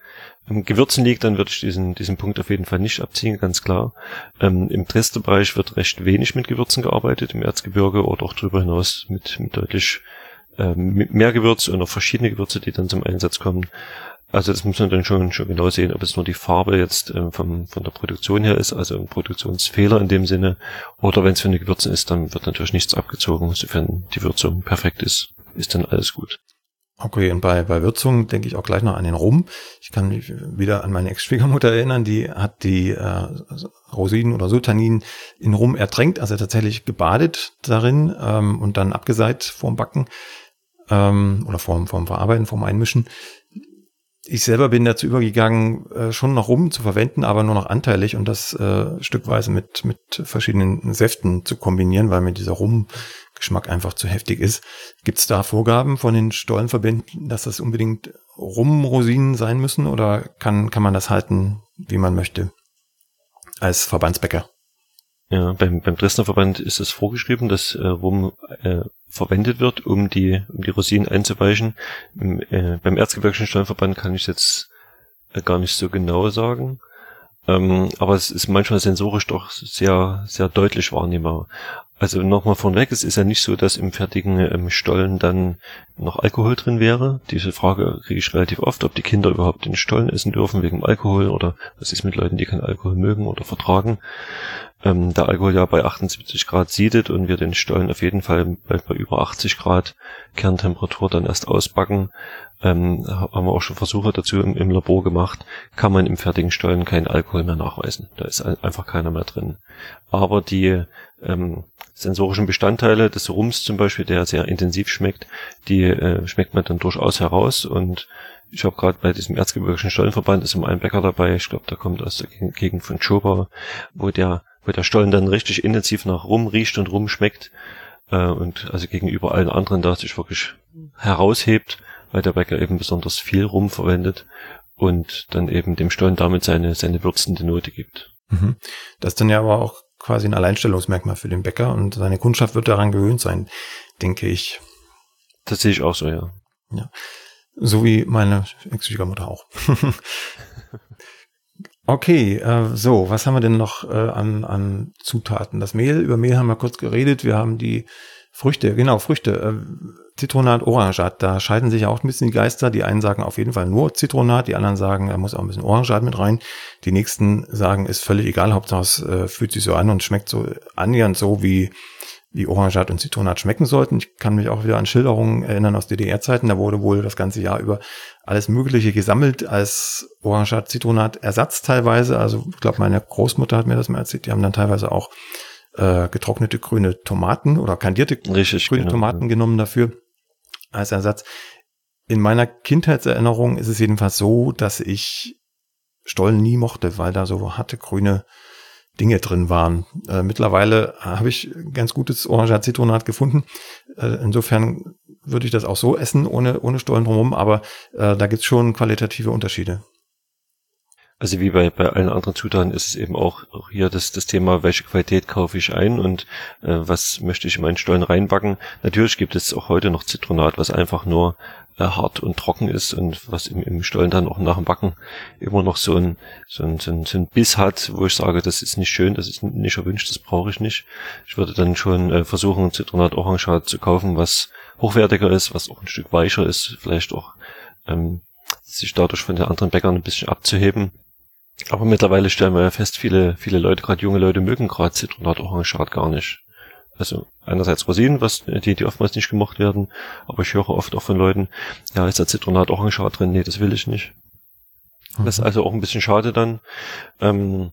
ähm, Gewürzen liegt, dann würde ich diesen, diesen Punkt auf jeden Fall nicht abziehen, ganz klar. Ähm, Im Dresdner-Bereich wird recht wenig mit Gewürzen gearbeitet, im Erzgebirge oder auch darüber hinaus mit, mit deutlich mit mehr Gewürz und auch verschiedene Gewürze, die dann zum Einsatz kommen. Also das muss man dann schon, schon genau sehen, ob es nur die Farbe jetzt ähm, vom, von der Produktion her ist, also ein Produktionsfehler in dem Sinne, oder wenn es für eine Gewürze ist, dann wird natürlich nichts abgezogen. Sofern die Würzung perfekt ist, ist dann alles gut. Okay, und bei, bei Würzung denke ich auch gleich noch an den Rum. Ich kann mich wieder an meine Ex-Schwiegermutter erinnern, die hat die äh, Rosinen oder Sultanin in Rum ertränkt, also tatsächlich gebadet darin ähm, und dann abgeseit vorm Backen ähm, oder vorm, vorm Verarbeiten, vorm Einmischen ich selber bin dazu übergegangen, äh, schon noch rum zu verwenden, aber nur noch anteilig und das äh, stückweise mit, mit verschiedenen Säften zu kombinieren, weil mir dieser Rumgeschmack einfach zu heftig ist. Gibt es da Vorgaben von den Stollenverbänden, dass das unbedingt Rumrosinen sein müssen oder kann, kann man das halten, wie man möchte, als Verbandsbäcker? Ja, beim, beim Dresdner Verband ist es vorgeschrieben, dass äh, Rum äh, verwendet wird, um die, um die Rosinen einzuweichen. Im, äh, beim Erzgebirgischen Steuerverband kann ich jetzt äh, gar nicht so genau sagen. Ähm, aber es ist manchmal sensorisch doch sehr, sehr deutlich wahrnehmbar. Also nochmal vorweg, es ist ja nicht so, dass im fertigen ähm, Stollen dann noch Alkohol drin wäre. Diese Frage kriege ich relativ oft, ob die Kinder überhaupt den Stollen essen dürfen wegen Alkohol oder was ist mit Leuten, die keinen Alkohol mögen oder vertragen ähm, der Alkohol ja bei 78 Grad siedet und wir den Stollen auf jeden Fall bei, über 80 Grad Kerntemperatur dann erst ausbacken, ähm, haben wir auch schon Versuche dazu im, im, Labor gemacht, kann man im fertigen Stollen keinen Alkohol mehr nachweisen. Da ist einfach keiner mehr drin. Aber die ähm, sensorischen Bestandteile des Rums zum Beispiel, der sehr intensiv schmeckt, die äh, schmeckt man dann durchaus heraus und ich habe gerade bei diesem Erzgebirgischen Stollenverband ist immer ein Bäcker dabei, ich glaube, der kommt aus der Gegend von Schober, wo der wo der Stollen dann richtig intensiv nach rum riecht und rumschmeckt äh, und also gegenüber allen anderen da sich wirklich heraushebt, weil der Bäcker eben besonders viel Rum verwendet und dann eben dem Stollen damit seine, seine würzende Note gibt. Mhm. Das ist dann ja aber auch quasi ein Alleinstellungsmerkmal für den Bäcker und seine Kundschaft wird daran gewöhnt sein, denke ich. Das sehe ich auch so, ja. Ja. So wie meine Ex-Schwiegermutter auch. Okay, äh, so, was haben wir denn noch äh, an, an Zutaten? Das Mehl, über Mehl haben wir kurz geredet. Wir haben die Früchte, genau, Früchte. Äh, Zitronat, Orangat, da scheiden sich auch ein bisschen die Geister. Die einen sagen auf jeden Fall nur Zitronat, die anderen sagen, da muss auch ein bisschen Orangat mit rein. Die nächsten sagen, ist völlig egal, Hauptsache es äh, fühlt sich so an und schmeckt so annähernd so wie wie Orangat und Zitronat schmecken sollten. Ich kann mich auch wieder an Schilderungen erinnern aus DDR-Zeiten. Da wurde wohl das ganze Jahr über alles Mögliche gesammelt als Orangat, Zitronat Ersatz teilweise. Also ich glaube, meine Großmutter hat mir das mal erzählt. Die haben dann teilweise auch äh, getrocknete grüne Tomaten oder kandierte Richtig, grüne genau, Tomaten genommen dafür als Ersatz. In meiner Kindheitserinnerung ist es jedenfalls so, dass ich Stollen nie mochte, weil da so harte grüne Dinge drin waren. Äh, mittlerweile habe ich ganz gutes Orangat-Zitronat gefunden. Äh, insofern würde ich das auch so essen, ohne, ohne Stollen drumherum, aber äh, da gibt's schon qualitative Unterschiede. Also wie bei, bei allen anderen Zutaten ist es eben auch, auch hier das, das Thema, welche Qualität kaufe ich ein und äh, was möchte ich in meinen Stollen reinbacken. Natürlich gibt es auch heute noch Zitronat, was einfach nur äh, hart und trocken ist und was im, im Stollen dann auch nach dem Backen immer noch so ein, so ein, so ein, so ein Biss hat, wo ich sage, das ist nicht schön, das ist nicht erwünscht, das brauche ich nicht. Ich würde dann schon äh, versuchen, Zitronat Orangeat zu kaufen, was hochwertiger ist, was auch ein Stück weicher ist, vielleicht auch ähm, sich dadurch von den anderen Bäckern ein bisschen abzuheben. Aber mittlerweile stellen wir ja fest, viele, viele Leute, gerade junge Leute, mögen gerade Zitronat Orangeat gar nicht. Also einerseits Rosinen, was die, die oftmals nicht gemocht werden, aber ich höre oft auch von Leuten, ja, ist da Zitronat Orangeat drin? Nee, das will ich nicht. Mhm. Das ist also auch ein bisschen schade dann. Ähm,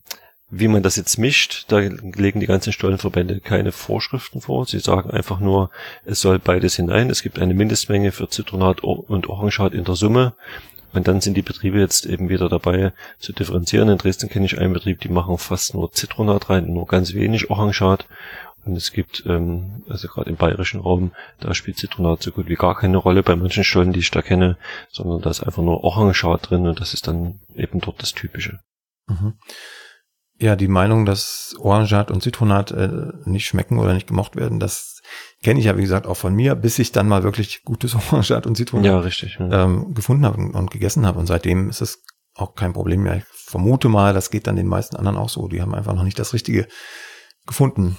wie man das jetzt mischt, da legen die ganzen Stollenverbände keine Vorschriften vor. Sie sagen einfach nur, es soll beides hinein. Es gibt eine Mindestmenge für Zitronat und Orangeat in der Summe. Und dann sind die Betriebe jetzt eben wieder dabei zu differenzieren. In Dresden kenne ich einen Betrieb, die machen fast nur Zitronat rein, nur ganz wenig Orangeat. Und es gibt, ähm, also gerade im bayerischen Raum, da spielt Zitronat so gut wie gar keine Rolle bei manchen Stollen, die ich da kenne, sondern da ist einfach nur Orangeat drin und das ist dann eben dort das Typische. Mhm. Ja, die Meinung, dass Orangeat und Zitronat äh, nicht schmecken oder nicht gemocht werden, das kenne ich ja, wie gesagt, auch von mir, bis ich dann mal wirklich gutes Orangeat und Zitronat ja, richtig, ja. Ähm, gefunden habe und, und gegessen habe. Und seitdem ist es auch kein Problem mehr. Ich vermute mal, das geht dann den meisten anderen auch so. Die haben einfach noch nicht das Richtige gefunden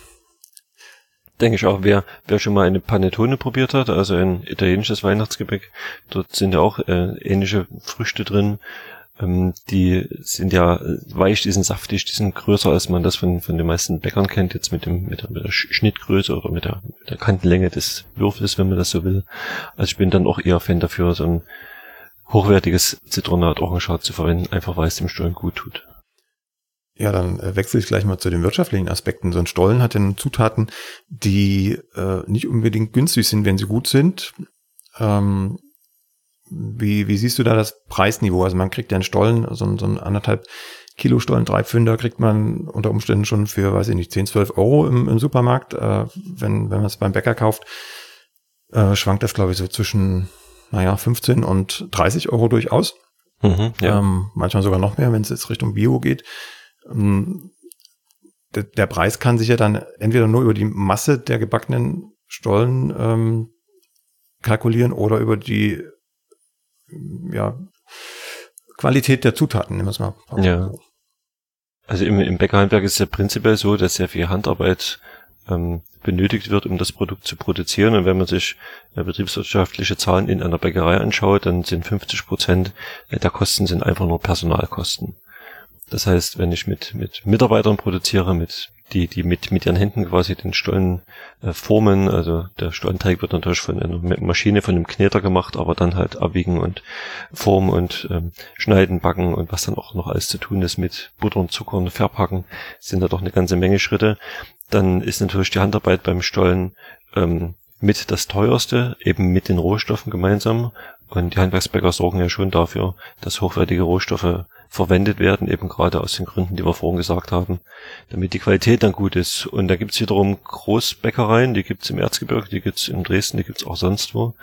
denke ich auch, wer, wer schon mal eine Panettone probiert hat, also ein italienisches Weihnachtsgebäck, dort sind ja auch äh, ähnliche Früchte drin. Ähm, die sind ja weich, die sind saftig, die sind größer, als man das von, von den meisten Bäckern kennt, jetzt mit dem, mit der, mit der Schnittgröße oder mit der, mit der Kantenlänge des Würfels, wenn man das so will. Also ich bin dann auch eher Fan dafür, so ein hochwertiges Zitronat Orangeat zu verwenden, einfach weil es dem Stollen gut tut. Ja, dann äh, wechsle ich gleich mal zu den wirtschaftlichen Aspekten. So ein Stollen hat ja Zutaten, die äh, nicht unbedingt günstig sind, wenn sie gut sind. Ähm, wie, wie siehst du da das Preisniveau? Also man kriegt ja einen Stollen, so, so ein anderthalb Kilo Stollen, drei Pfünder kriegt man unter Umständen schon für, weiß ich nicht, 10, 12 Euro im, im Supermarkt. Äh, wenn, wenn man es beim Bäcker kauft, äh, schwankt das, glaube ich, so zwischen, naja, 15 und 30 Euro durchaus. Mhm, ja. ähm, manchmal sogar noch mehr, wenn es jetzt Richtung Bio geht. Ähm, der, der, Preis kann sich ja dann entweder nur über die Masse der gebackenen Stollen ähm, kalkulieren oder über die ja, Qualität der Zutaten, nehmen wir es mal. Ja. Also im, im Bäckerhandwerk ist es ja prinzipiell so, dass sehr viel Handarbeit ähm, benötigt wird, um das Produkt zu produzieren. Und wenn man sich äh, betriebswirtschaftliche Zahlen in einer Bäckerei anschaut, dann sind 50 Prozent der Kosten sind einfach nur Personalkosten. Das heißt, wenn ich mit, mit Mitarbeitern produziere, mit die, die mit, mit ihren Händen quasi den Stollen äh, formen, also der Stollenteig wird natürlich von einer Maschine, von einem Kneter gemacht, aber dann halt abwiegen und formen und ähm, schneiden, backen und was dann auch noch alles zu tun ist mit Butter und Zucker und Verpacken, sind da doch eine ganze Menge Schritte. Dann ist natürlich die Handarbeit beim Stollen ähm, mit das teuerste, eben mit den Rohstoffen gemeinsam. Und die Handwerksbäcker sorgen ja schon dafür, dass hochwertige Rohstoffe verwendet werden, eben gerade aus den Gründen, die wir vorhin gesagt haben, damit die Qualität dann gut ist. Und da gibt's wiederum Großbäckereien, die gibt's im Erzgebirge, die gibt's in Dresden, die gibt's auch sonst wo,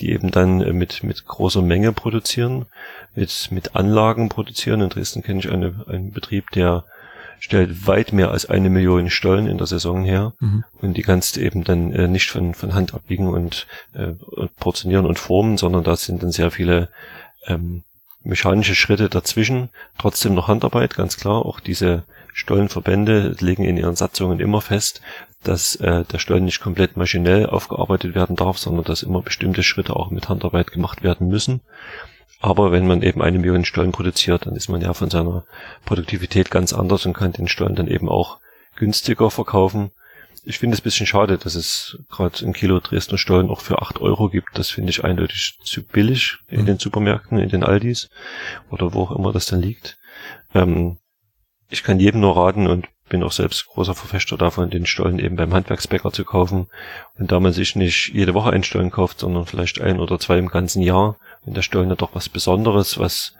die eben dann äh, mit, mit großer Menge produzieren, mit, mit Anlagen produzieren. In Dresden kenne ich eine, einen Betrieb, der stellt weit mehr als eine Million Stollen in der Saison her mhm. und die kannst du eben dann äh, nicht von, von Hand abbiegen und äh, portionieren und formen, sondern da sind dann sehr viele ähm, mechanische Schritte dazwischen, trotzdem noch Handarbeit, ganz klar. Auch diese Stollenverbände legen in ihren Satzungen immer fest, dass äh, der Stollen nicht komplett maschinell aufgearbeitet werden darf, sondern dass immer bestimmte Schritte auch mit Handarbeit gemacht werden müssen. Aber wenn man eben eine Million Stollen produziert, dann ist man ja von seiner Produktivität ganz anders und kann den Stollen dann eben auch günstiger verkaufen ich finde es ein bisschen schade, dass es gerade ein Kilo Dresdner Stollen auch für acht Euro gibt. Das finde ich eindeutig zu billig in mhm. den Supermärkten, in den Aldis oder wo auch immer das dann liegt. Ähm, ich kann jedem nur raten und bin auch selbst großer Verfechter davon, den Stollen eben beim Handwerksbäcker zu kaufen. Und da man sich nicht jede Woche einen Stollen kauft, sondern vielleicht ein oder zwei im ganzen Jahr, wenn der Stollen doch was Besonderes, was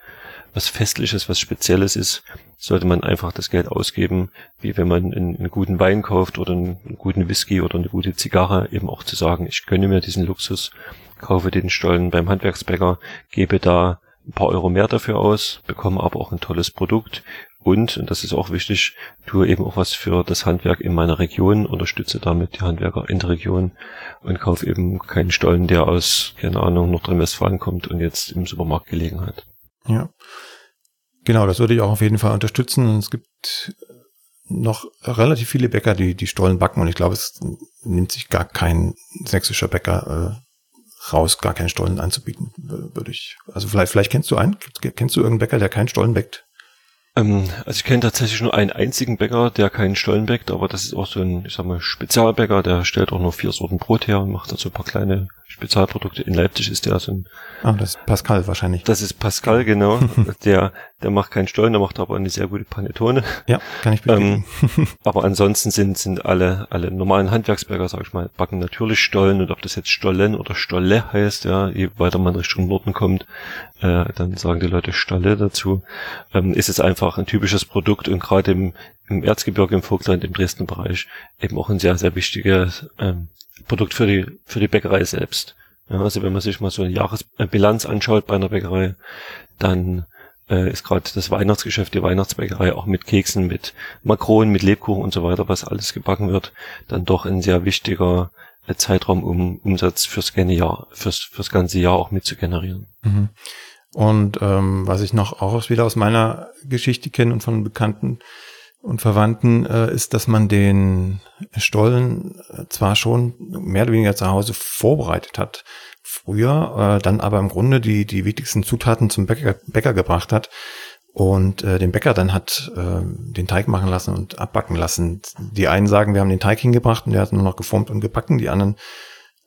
was Festliches, was Spezielles ist, sollte man einfach das Geld ausgeben, wie wenn man einen, einen guten Wein kauft oder einen, einen, guten Whisky oder eine gute Zigarre, eben auch zu sagen, ich gönne mir diesen Luxus, kaufe den Stollen beim Handwerksbäcker, gebe da ein paar Euro mehr dafür aus, bekomme aber auch ein tolles Produkt und, und das ist auch wichtig, tue eben auch was für das Handwerk in meiner Region, unterstütze damit die Handwerker in der Region und kaufe eben keinen Stollen, der aus, keine Ahnung, Nordrhein-Westfalen kommt und jetzt im Supermarkt gelegen hat. Ja. Genau, das würde ich auch auf jeden Fall unterstützen. Und es gibt noch relativ viele Bäcker, die die Stollen backen und ich glaube, es nimmt sich gar kein sächsischer Bäcker äh, raus, gar keinen Stollen anzubieten, würde ich. Also vielleicht, vielleicht kennst du einen, kennst du irgendeinen Bäcker, der keinen Stollen bäckt? Ähm, also ich kenne tatsächlich nur einen einzigen Bäcker, der keinen Stollen bäckt, aber das ist auch so ein, ich sag mal, Spezialbäcker, der stellt auch nur vier Sorten Brot her und macht dazu ein paar kleine Spezialprodukte. In Leipzig ist der so ein. Ah, das ist Pascal wahrscheinlich. Das ist Pascal, genau. der, der macht keinen Stollen, der macht aber eine sehr gute Panettone. Ja, kann ich bestätigen. Ähm, aber ansonsten sind, sind alle, alle normalen Handwerksbäcker, sag ich mal, backen natürlich Stollen und ob das jetzt Stollen oder Stolle heißt, ja, je weiter man Richtung Norden kommt, äh, dann sagen die Leute Stolle dazu, ähm, ist es einfach ein typisches Produkt und gerade im, im Erzgebirge, im Vogtland, im Dresdner Bereich eben auch ein sehr, sehr wichtiges ähm, Produkt für die, für die Bäckerei selbst. Ja, also wenn man sich mal so eine Jahresbilanz anschaut bei einer Bäckerei, dann äh, ist gerade das Weihnachtsgeschäft, die Weihnachtsbäckerei auch mit Keksen, mit Makronen, mit Lebkuchen und so weiter, was alles gebacken wird, dann doch ein sehr wichtiger äh, Zeitraum, um Umsatz fürs, Jahr, fürs, fürs ganze Jahr auch mit zu generieren. Mhm. Und ähm, was ich noch auch wieder aus meiner Geschichte kenne und von Bekannten, und Verwandten äh, ist, dass man den Stollen äh, zwar schon mehr oder weniger zu Hause vorbereitet hat, früher, äh, dann aber im Grunde die, die wichtigsten Zutaten zum Bäcker, Bäcker gebracht hat und äh, den Bäcker dann hat äh, den Teig machen lassen und abbacken lassen. Die einen sagen, wir haben den Teig hingebracht und der hat nur noch geformt und gebacken. Die anderen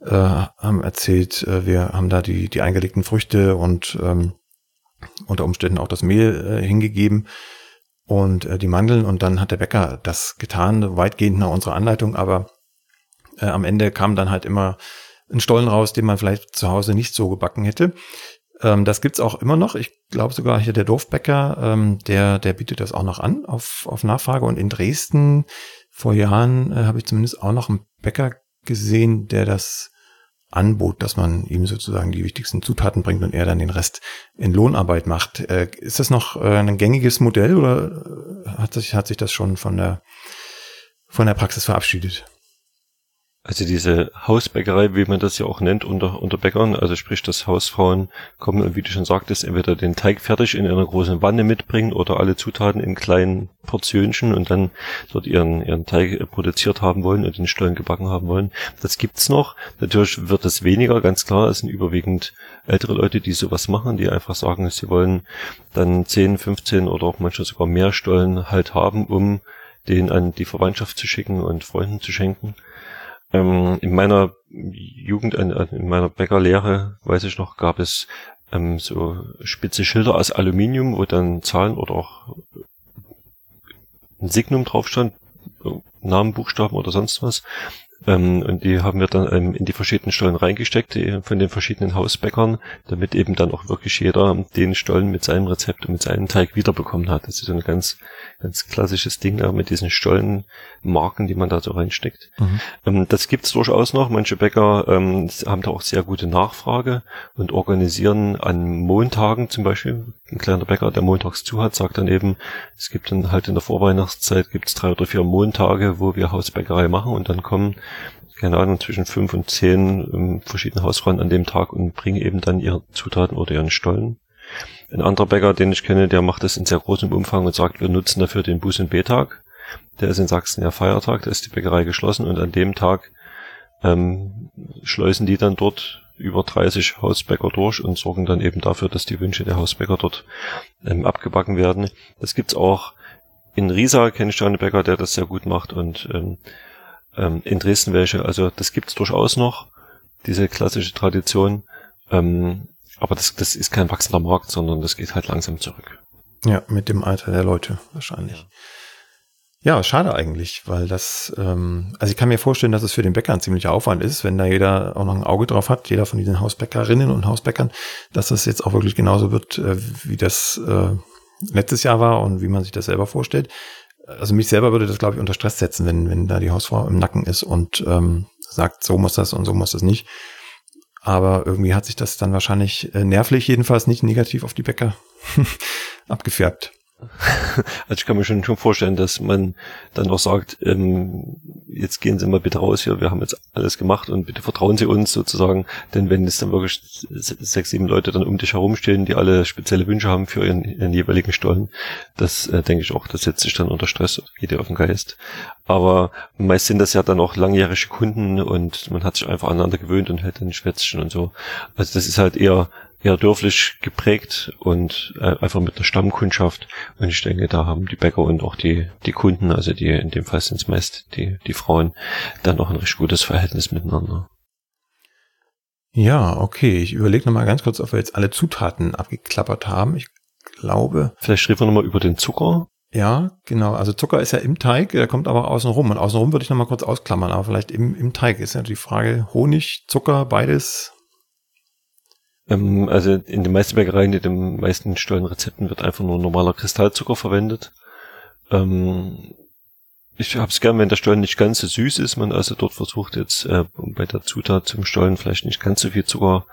äh, haben erzählt, äh, wir haben da die, die eingelegten Früchte und ähm, unter Umständen auch das Mehl äh, hingegeben und äh, die Mandeln und dann hat der Bäcker das getan, weitgehend nach unserer Anleitung, aber äh, am Ende kam dann halt immer ein Stollen raus, den man vielleicht zu Hause nicht so gebacken hätte. Ähm, das gibt's auch immer noch. Ich glaube sogar hier der Dorfbäcker, ähm, der, der bietet das auch noch an auf, auf Nachfrage. Und in Dresden vor Jahren äh, habe ich zumindest auch noch einen Bäcker gesehen, der das anbot, dass man ihm sozusagen die wichtigsten Zutaten bringt und er dann den Rest in Lohnarbeit macht. Äh, ist das noch äh, ein gängiges Modell oder äh, hat sich, hat sich das schon von der, von der Praxis verabschiedet? Also diese Hausbäckerei, wie man das ja auch nennt unter, unter Bäckern, also sprich, dass Hausfrauen kommen und wie du schon sagtest, entweder den Teig fertig in einer großen Wanne mitbringen oder alle Zutaten in kleinen Portionchen und dann dort ihren, ihren Teig produziert haben wollen und den Stollen gebacken haben wollen. Das gibt's noch. Natürlich wird es weniger, ganz klar. Es sind überwiegend ältere Leute, die sowas machen, die einfach sagen, sie wollen dann 10, 15 oder auch manchmal sogar mehr Stollen halt haben, um den an die Verwandtschaft zu schicken und Freunden zu schenken. Ähm, in meiner Jugend, in meiner Bäckerlehre, weiß ich noch, gab es ähm, so spitze Schilder aus Aluminium, wo dann Zahlen oder auch ein Signum drauf stand, Namen, Buchstaben oder sonst was. Ähm, und die haben wir dann ähm, in die verschiedenen Stollen reingesteckt, die, von den verschiedenen Hausbäckern, damit eben dann auch wirklich jeder den Stollen mit seinem Rezept und mit seinem Teig wiederbekommen hat. Das ist so ein ganz, ganz klassisches Ding da mit diesen Stollenmarken, die man da so reinsteckt. Mhm. Ähm, das gibt's durchaus noch. Manche Bäcker ähm, haben da auch sehr gute Nachfrage und organisieren an Montagen zum Beispiel, ein kleiner Bäcker, der montags zu hat, sagt dann eben, es gibt dann halt in der Vorweihnachtszeit gibt's drei oder vier Montage, wo wir Hausbäckerei machen und dann kommen keine Ahnung, zwischen fünf und zehn ähm, verschiedene Hausfrauen an dem Tag und bringen eben dann ihre Zutaten oder ihren Stollen. Ein anderer Bäcker, den ich kenne, der macht das in sehr großem Umfang und sagt, wir nutzen dafür den Buß- und B-Tag. Der ist in Sachsen ja Feiertag, da ist die Bäckerei geschlossen und an dem Tag ähm, schleusen die dann dort über 30 Hausbäcker durch und sorgen dann eben dafür, dass die Wünsche der Hausbäcker dort ähm, abgebacken werden. Das gibt's auch in Riesa, kenne ich da einen Bäcker, der das sehr gut macht und ähm, ähm, in Dresden welche. Also das gibt's durchaus noch, diese klassische Tradition. Ähm, aber das, das ist kein wachsender Markt, sondern das geht halt langsam zurück. Ja, mit dem Alter der Leute wahrscheinlich. Ja, ja schade eigentlich, weil das, ähm, also ich kann mir vorstellen, dass es für den Bäcker ein ziemlicher Aufwand ist, wenn da jeder auch noch ein Auge drauf hat, jeder von diesen Hausbäckerinnen und Hausbäckern, dass das jetzt auch wirklich genauso wird, äh, wie das äh, letztes Jahr war und wie man sich das selber vorstellt also mich selber würde das, glaube ich, unter Stress setzen, wenn, wenn da die Hausfrau im Nacken ist und ähm, sagt, so muss das und so muss das nicht. Aber irgendwie hat sich das dann wahrscheinlich äh, nervlich jedenfalls nicht negativ auf die Bäcker abgefärbt. Also ich kann mir schon, schon vorstellen, dass man dann auch sagt, ähm, jetzt gehen Sie mal bitte raus hier, wir haben jetzt alles gemacht und bitte vertrauen Sie uns sozusagen, denn wenn es dann wirklich sechs, sieben Leute dann um dich herumstehen, die alle spezielle Wünsche haben für ihren, ihren jeweiligen Stollen, das äh, denke ich auch, das setzt sich dann unter Stress, geht dir auf den Geist. Aber meist sind das ja dann auch langjährige Kunden und man hat sich einfach aneinander gewöhnt und hält ein Schwätzchen und so. Also das ist halt eher eher dörflich geprägt und äh, einfach mit der Stammkundschaft. Und ich denke, da haben die Bäcker und auch die, die Kunden, also die, in dem Fall sind es meist die, die Frauen, dann auch ein recht gutes Verhältnis miteinander. Ja, okay. Ich überlege nochmal ganz kurz, ob wir jetzt alle Zutaten abgeklappert haben. Ich glaube. Vielleicht reden wir nochmal über den Zucker. Ja, genau. Also Zucker ist ja im Teig, der kommt aber außen rum. Und außen rum würde ich nochmal kurz ausklammern, aber vielleicht im, im Teig ist ja die Frage, Honig, Zucker, beides ähm, also in den meisten Bäckereien, in den meisten Stollenrezepten wird einfach nur normaler Kristallzucker verwendet. Ähm, ich habe es gern, wenn der Stollen nicht ganz so süß ist. Man also dort versucht jetzt äh, bei der Zutat zum Stollen vielleicht nicht ganz so viel Zucker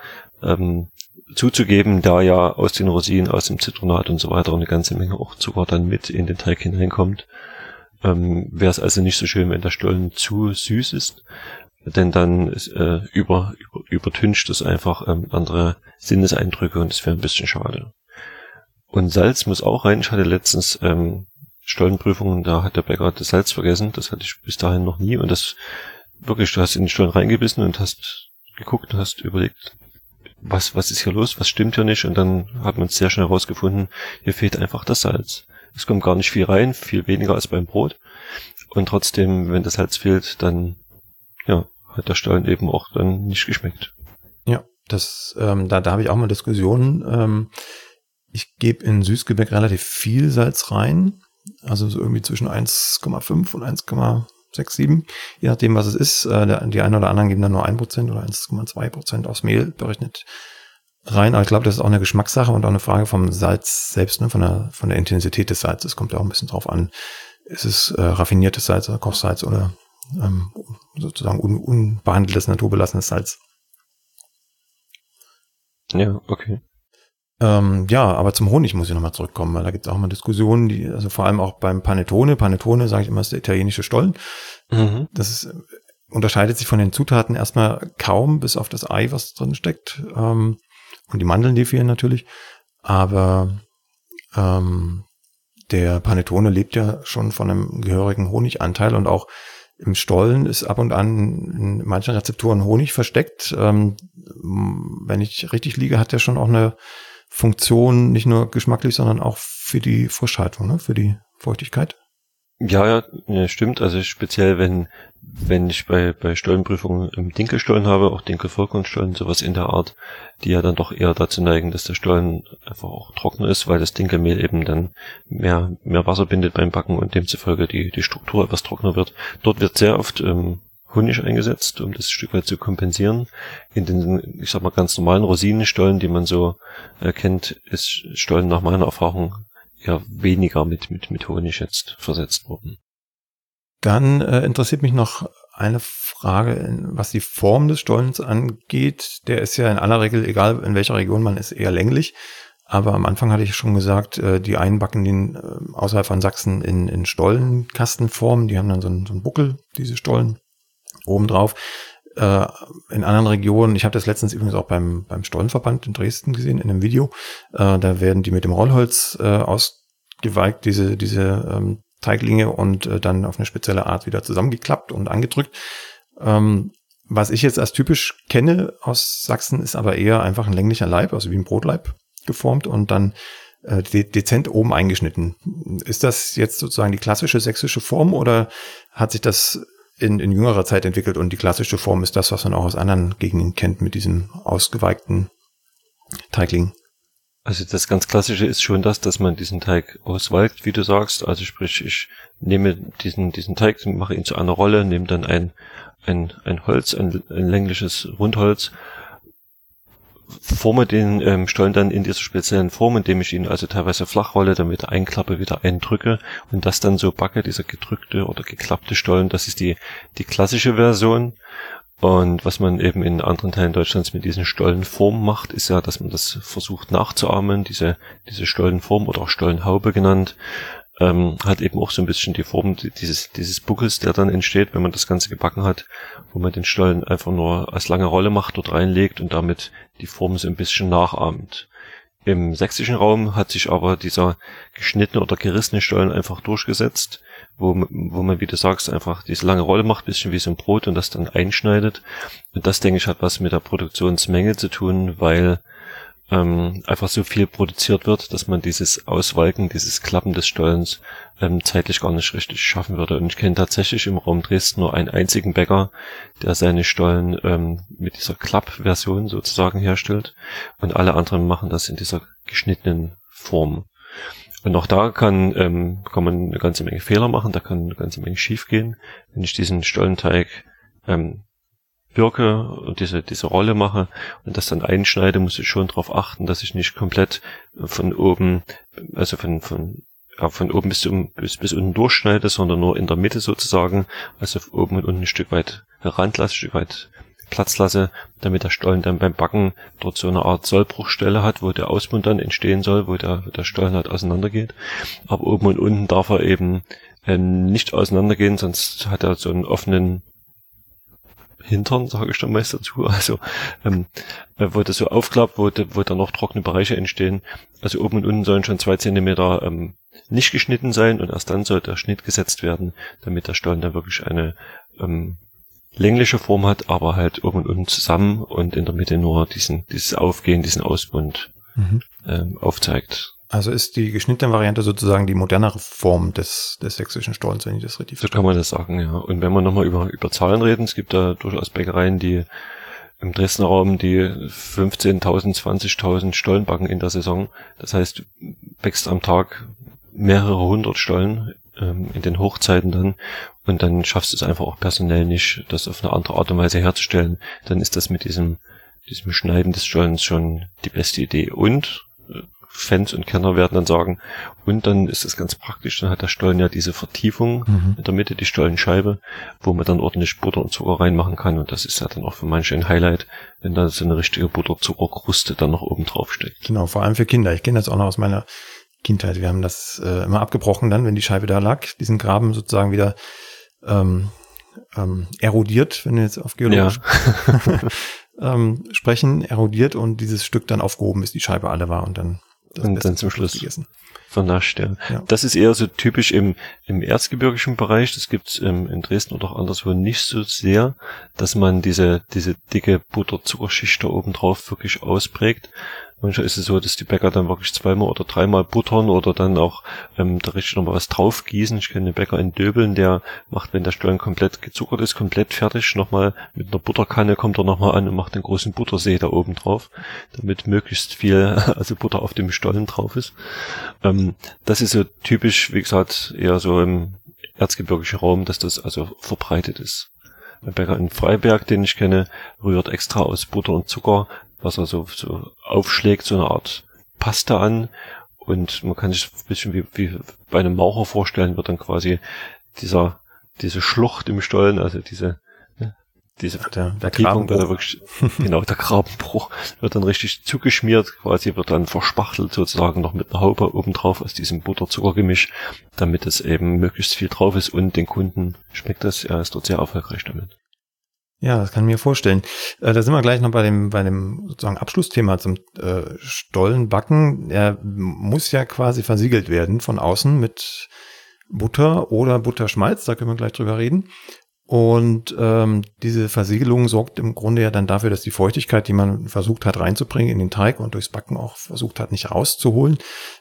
ähm, zuzugeben, da ja aus den Rosinen, aus dem Zitronat und so weiter eine ganze Menge auch Zucker dann mit in den Teig hineinkommt. Ähm, Wäre es also nicht so schön, wenn der Stollen zu süß ist denn dann ist, äh, über, über, übertüncht es einfach ähm, andere Sinneseindrücke und es wäre ein bisschen schade. Und Salz muss auch rein. Ich hatte letztens ähm, Stollenprüfungen, da hat der Bäcker das Salz vergessen. Das hatte ich bis dahin noch nie. Und das wirklich, du hast in den Stollen reingebissen und hast geguckt und hast überlegt, was, was ist hier los, was stimmt hier nicht? Und dann hat man sehr schnell herausgefunden, hier fehlt einfach das Salz. Es kommt gar nicht viel rein, viel weniger als beim Brot. Und trotzdem, wenn das Salz fehlt, dann hat der Stollen eben auch dann nicht geschmeckt. Ja, das, ähm, da, da habe ich auch mal Diskussionen. Ähm, ich gebe in Süßgebäck relativ viel Salz rein, also so irgendwie zwischen 1,5 und 1,67, je nachdem, was es ist. Äh, der, die einen oder anderen geben dann nur 1% oder 1,2% aus Mehl berechnet rein. Aber ich glaube, das ist auch eine Geschmackssache und auch eine Frage vom Salz selbst, ne, von der, von der Intensität des Salzes. Kommt ja auch ein bisschen drauf an. Ist es äh, raffiniertes Salz oder Kochsalz oder ähm, sozusagen un, unbehandeltes, naturbelassenes Salz. Ja, okay. Ähm, ja, aber zum Honig muss ich nochmal zurückkommen, weil da gibt es auch mal Diskussionen, die, also vor allem auch beim Panettone. Panettone, sage ich immer, ist der italienische Stollen. Mhm. Das ist, unterscheidet sich von den Zutaten erstmal kaum, bis auf das Ei, was drin steckt. Ähm, und die Mandeln, die fehlen natürlich. Aber ähm, der Panettone lebt ja schon von einem gehörigen Honiganteil und auch im Stollen ist ab und an in manchen Rezepturen Honig versteckt. Ähm, wenn ich richtig liege, hat der schon auch eine Funktion, nicht nur geschmacklich, sondern auch für die Frischhaltung, ne? für die Feuchtigkeit. Ja, ja, stimmt. Also speziell, wenn, wenn ich bei, bei Stollenprüfungen im Dinkelstollen habe, auch Dinkelvollkornstollen, sowas in der Art, die ja dann doch eher dazu neigen, dass der Stollen einfach auch trocken ist, weil das Dinkelmehl eben dann mehr, mehr Wasser bindet beim Backen und demzufolge die, die Struktur etwas trockener wird. Dort wird sehr oft ähm, Honig eingesetzt, um das Stück weit zu kompensieren. In den, ich sag mal, ganz normalen Rosinenstollen, die man so erkennt, ist Stollen nach meiner Erfahrung ja weniger mit, mit, mit Honig jetzt versetzt worden. Dann äh, interessiert mich noch eine Frage, was die Form des Stollens angeht. Der ist ja in aller Regel, egal in welcher Region man ist, eher länglich. Aber am Anfang hatte ich schon gesagt, äh, die einen backen den äh, außerhalb von Sachsen in, in Stollenkastenform. Die haben dann so einen, so einen Buckel, diese Stollen obendrauf. Äh, in anderen Regionen, ich habe das letztens übrigens auch beim, beim Stollenverband in Dresden gesehen, in einem Video, äh, da werden die mit dem Rollholz äh, ausgeweigt, diese, diese ähm, Teiglinge und äh, dann auf eine spezielle Art wieder zusammengeklappt und angedrückt. Ähm, was ich jetzt als typisch kenne aus Sachsen, ist aber eher einfach ein länglicher Leib, also wie ein Brotleib geformt und dann äh, de dezent oben eingeschnitten. Ist das jetzt sozusagen die klassische sächsische Form oder hat sich das in, in jüngerer Zeit entwickelt und die klassische Form ist das, was man auch aus anderen Gegenden kennt mit diesem ausgeweigten Teigling. Also das ganz Klassische ist schon das, dass man diesen Teig auswalkt, wie du sagst. Also sprich, ich nehme diesen, diesen Teig, mache ihn zu einer Rolle, nehme dann ein, ein, ein Holz, ein, ein längliches Rundholz forme den ähm, Stollen dann in dieser speziellen Form, indem ich ihn also teilweise flach rolle, damit einklappe, wieder eindrücke und das dann so backe, dieser gedrückte oder geklappte Stollen, das ist die, die klassische Version. Und was man eben in anderen Teilen Deutschlands mit diesen Stollenformen macht, ist ja, dass man das versucht nachzuahmen, diese, diese Stollenform oder auch Stollenhaube genannt, ähm, hat eben auch so ein bisschen die Form dieses, dieses Buckels, der dann entsteht, wenn man das Ganze gebacken hat, wo man den Stollen einfach nur als lange Rolle macht, dort reinlegt und damit die Form so ein bisschen nachahmt. Im sächsischen Raum hat sich aber dieser geschnittene oder gerissene Stollen einfach durchgesetzt, wo, wo man, wie du sagst, einfach diese lange Rolle macht, bisschen wie so ein Brot und das dann einschneidet. Und das, denke ich, hat was mit der Produktionsmenge zu tun, weil ähm, einfach so viel produziert wird, dass man dieses Auswalken, dieses Klappen des Stollens ähm, zeitlich gar nicht richtig schaffen würde. Und ich kenne tatsächlich im Raum Dresden nur einen einzigen Bäcker, der seine Stollen ähm, mit dieser Klappversion sozusagen herstellt. Und alle anderen machen das in dieser geschnittenen Form. Und auch da kann, ähm, kann man eine ganze Menge Fehler machen, da kann eine ganze Menge schief gehen. Wenn ich diesen Stollenteig ähm, wirke und diese, diese Rolle mache und das dann einschneide, muss ich schon darauf achten, dass ich nicht komplett von oben, also von, von, ja, von oben bis, um, bis, bis unten durchschneide, sondern nur in der Mitte sozusagen, also oben und unten ein Stück weit Rand lasse, ein Stück weit Platz lasse, damit der Stollen dann beim Backen dort so eine Art Sollbruchstelle hat, wo der Ausmund dann entstehen soll, wo der, der Stollen halt auseinandergeht. Aber oben und unten darf er eben äh, nicht auseinandergehen, sonst hat er so einen offenen Hintern, sage ich dann meist dazu, also ähm, äh, wo das so aufklappt, wo, wo da noch trockene Bereiche entstehen. Also oben und unten sollen schon zwei Zentimeter ähm, nicht geschnitten sein und erst dann soll der Schnitt gesetzt werden, damit der Stollen dann wirklich eine ähm, längliche Form hat, aber halt oben und unten zusammen und in der Mitte nur diesen, dieses Aufgehen, diesen Ausbund mhm. ähm, aufzeigt. Also ist die geschnittene Variante sozusagen die modernere Form des, des sächsischen Stollens, wenn ich das richtig verstehe. So kann man das sagen, ja. Und wenn wir nochmal über, über Zahlen reden, es gibt da durchaus Bäckereien, die im Dresdner Raum die 15.000, 20.000 Stollen backen in der Saison. Das heißt, wächst am Tag mehrere hundert Stollen ähm, in den Hochzeiten dann und dann schaffst du es einfach auch personell nicht, das auf eine andere Art und Weise herzustellen. Dann ist das mit diesem, diesem Schneiden des Stollens schon die beste Idee. Und äh, Fans und Kenner werden dann sagen, und dann ist es ganz praktisch, dann hat der Stollen ja diese Vertiefung mhm. in der Mitte, die Stollenscheibe, wo man dann ordentlich Butter und Zucker reinmachen kann und das ist ja dann auch für manche ein Highlight, wenn da so eine richtige Butter-Zuckerkruste dann noch oben drauf steckt. Genau, vor allem für Kinder. Ich kenne das auch noch aus meiner Kindheit. Wir haben das äh, immer abgebrochen dann, wenn die Scheibe da lag, diesen Graben sozusagen wieder ähm, ähm, erodiert, wenn wir jetzt auf Geologisch ja. ähm, sprechen, erodiert und dieses Stück dann aufgehoben, bis die Scheibe alle war und dann das und dann zum Schluss gegessen. vernascht, ja. ja. Das ist eher so typisch im, im erzgebirgischen Bereich. Das gibt's ähm, in Dresden oder auch anderswo nicht so sehr, dass man diese, diese dicke Butter-Zuckerschicht da oben drauf wirklich ausprägt. Manchmal ist es so, dass die Bäcker dann wirklich zweimal oder dreimal buttern oder dann auch ähm, da richtig nochmal was drauf gießen. Ich kenne den Bäcker in Döbeln, der macht, wenn der Stollen komplett gezuckert ist, komplett fertig, nochmal mit einer Butterkanne kommt er nochmal an und macht einen großen Buttersee da oben drauf, damit möglichst viel, also Butter auf dem Stollen drauf ist. Ähm, das ist so typisch, wie gesagt, eher so im erzgebirgischen Raum, dass das also verbreitet ist. Der Bäcker in Freiberg, den ich kenne, rührt extra aus Butter und Zucker was er so, so aufschlägt, so eine Art Paste an. Und man kann sich ein bisschen wie, wie bei einem Maucher vorstellen, wird dann quasi dieser, diese Schlucht im Stollen, also diese, ne, diese der, der Grabenbruch. Wirklich, genau, der Grabenbruch wird dann richtig zugeschmiert, quasi wird dann verspachtelt sozusagen noch mit einer Haube obendrauf aus diesem Butter-Zucker-Gemisch, damit es eben möglichst viel drauf ist und den Kunden schmeckt das, er ist dort sehr erfolgreich damit. Ja, das kann ich mir vorstellen. Äh, da sind wir gleich noch bei dem, bei dem sozusagen Abschlussthema zum äh, Stollenbacken. Er muss ja quasi versiegelt werden von außen mit Butter oder Butterschmalz, da können wir gleich drüber reden. Und ähm, diese Versiegelung sorgt im Grunde ja dann dafür, dass die Feuchtigkeit, die man versucht hat reinzubringen in den Teig und durchs Backen auch versucht hat, nicht rauszuholen,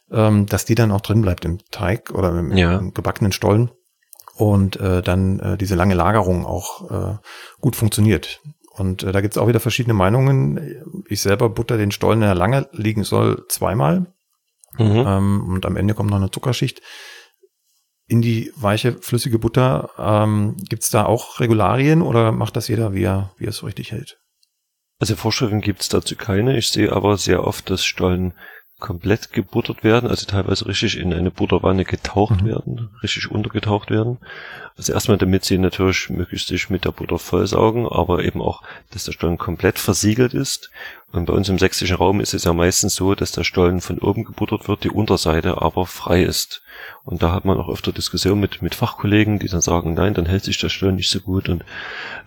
ähm, dass die dann auch drin bleibt im Teig oder im, ja. im gebackenen Stollen und äh, dann äh, diese lange Lagerung auch äh, gut funktioniert. Und äh, da gibt es auch wieder verschiedene Meinungen. Ich selber butter den Stollen, der lange liegen soll, zweimal. Mhm. Ähm, und am Ende kommt noch eine Zuckerschicht. In die weiche, flüssige Butter ähm, gibt es da auch Regularien oder macht das jeder, wie er, wie er es so richtig hält? Also Vorschriften gibt es dazu keine. Ich sehe aber sehr oft, dass Stollen komplett gebuttert werden, also teilweise richtig in eine Butterwanne getaucht mhm. werden, richtig untergetaucht werden. Also erstmal, damit sie natürlich möglichst sich mit der Butter vollsaugen, aber eben auch, dass der Stollen komplett versiegelt ist. Und bei uns im sächsischen Raum ist es ja meistens so, dass der Stollen von oben gebuttert wird, die Unterseite aber frei ist. Und da hat man auch öfter Diskussionen mit, mit Fachkollegen, die dann sagen, nein, dann hält sich der Stollen nicht so gut und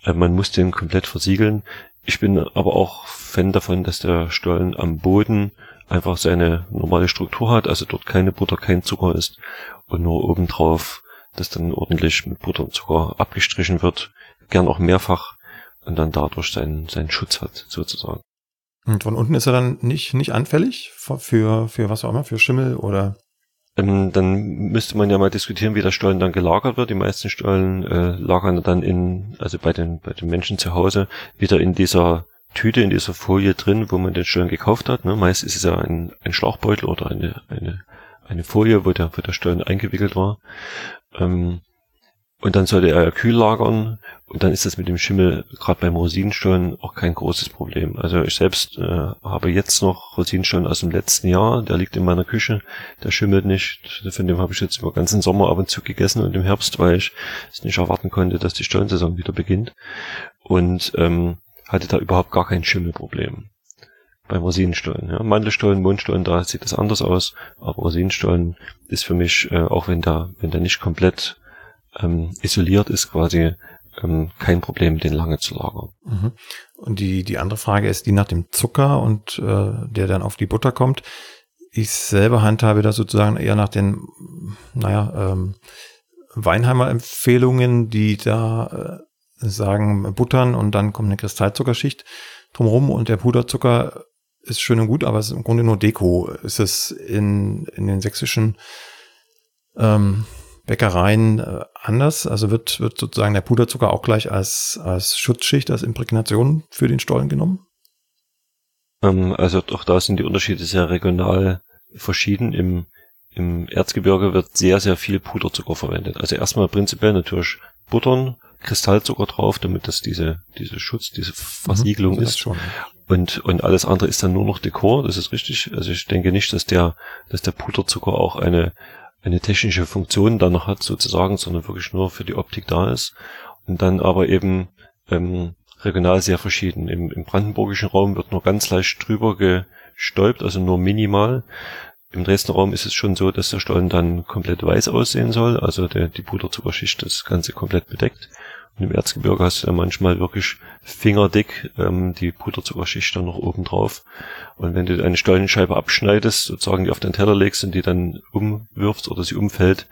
äh, man muss den komplett versiegeln. Ich bin aber auch Fan davon, dass der Stollen am Boden einfach seine normale Struktur hat, also dort keine Butter, kein Zucker ist und nur obendrauf das dann ordentlich mit Butter und Zucker abgestrichen wird, gern auch mehrfach und dann dadurch seinen, seinen Schutz hat, sozusagen. Und von unten ist er dann nicht, nicht anfällig für, für was auch immer, für Schimmel oder? Ähm, dann müsste man ja mal diskutieren, wie der Stollen dann gelagert wird. Die meisten Stollen äh, lagern dann in, also bei den, bei den Menschen zu Hause, wieder in dieser Tüte, in dieser Folie drin, wo man den Stollen gekauft hat. Ne? Meist ist es ja ein, ein Schlauchbeutel oder eine, eine, eine Folie, wo der, wo der Stollen eingewickelt war. Ähm, und dann sollte er kühl lagern und dann ist das mit dem Schimmel gerade beim Rosinenstollen auch kein großes Problem. Also ich selbst äh, habe jetzt noch Rosinenstollen aus dem letzten Jahr, der liegt in meiner Küche, der schimmelt nicht. Von dem habe ich jetzt über ganzen Sommer ab und zu gegessen und im Herbst, weil ich es nicht erwarten konnte, dass die Stollensaison wieder beginnt. Und ähm, hatte da überhaupt gar kein Schimmelproblem. Beim Rosinenstollen. Ja. Mandelstollen, Mundstollen, da sieht das anders aus, aber Rosinenstollen ist für mich, äh, auch wenn der, wenn der nicht komplett ähm, isoliert ist quasi ähm, kein Problem, den lange zu lagern. Mhm. Und die, die andere Frage ist die nach dem Zucker und äh, der dann auf die Butter kommt. Ich selber handhabe das sozusagen eher nach den, naja, ähm, Weinheimer Empfehlungen, die da äh, sagen buttern und dann kommt eine Kristallzuckerschicht drumherum und der Puderzucker ist schön und gut, aber es ist im Grunde nur Deko. Ist es in, in den sächsischen ähm, Bäckereien äh, anders? Also wird, wird sozusagen der Puderzucker auch gleich als, als Schutzschicht, als Imprägnation für den Stollen genommen? Ähm, also auch da sind die Unterschiede sehr regional verschieden. Im, Im Erzgebirge wird sehr, sehr viel Puderzucker verwendet. Also erstmal prinzipiell natürlich Buttern, Kristallzucker drauf, damit das diese, diese Schutz, diese Versiegelung mhm, ist. Schon. Und, und alles andere ist dann nur noch Dekor, das ist richtig. Also ich denke nicht, dass der, dass der Puderzucker auch eine, eine technische Funktion dann noch hat sozusagen, sondern wirklich nur für die Optik da ist. Und dann aber eben ähm, regional sehr verschieden. Im, Im brandenburgischen Raum wird nur ganz leicht drüber gestäubt, also nur minimal. Im Dresdner Raum ist es schon so, dass der Stollen dann komplett weiß aussehen soll, also der, die Puderzuckerschicht das Ganze komplett bedeckt. Und im Erzgebirge hast du ja manchmal wirklich fingerdick ähm, die Puderzuckerschicht dann noch oben drauf. Und wenn du eine Stollenscheibe abschneidest, sozusagen die auf den Teller legst und die dann umwirfst oder sie umfällt,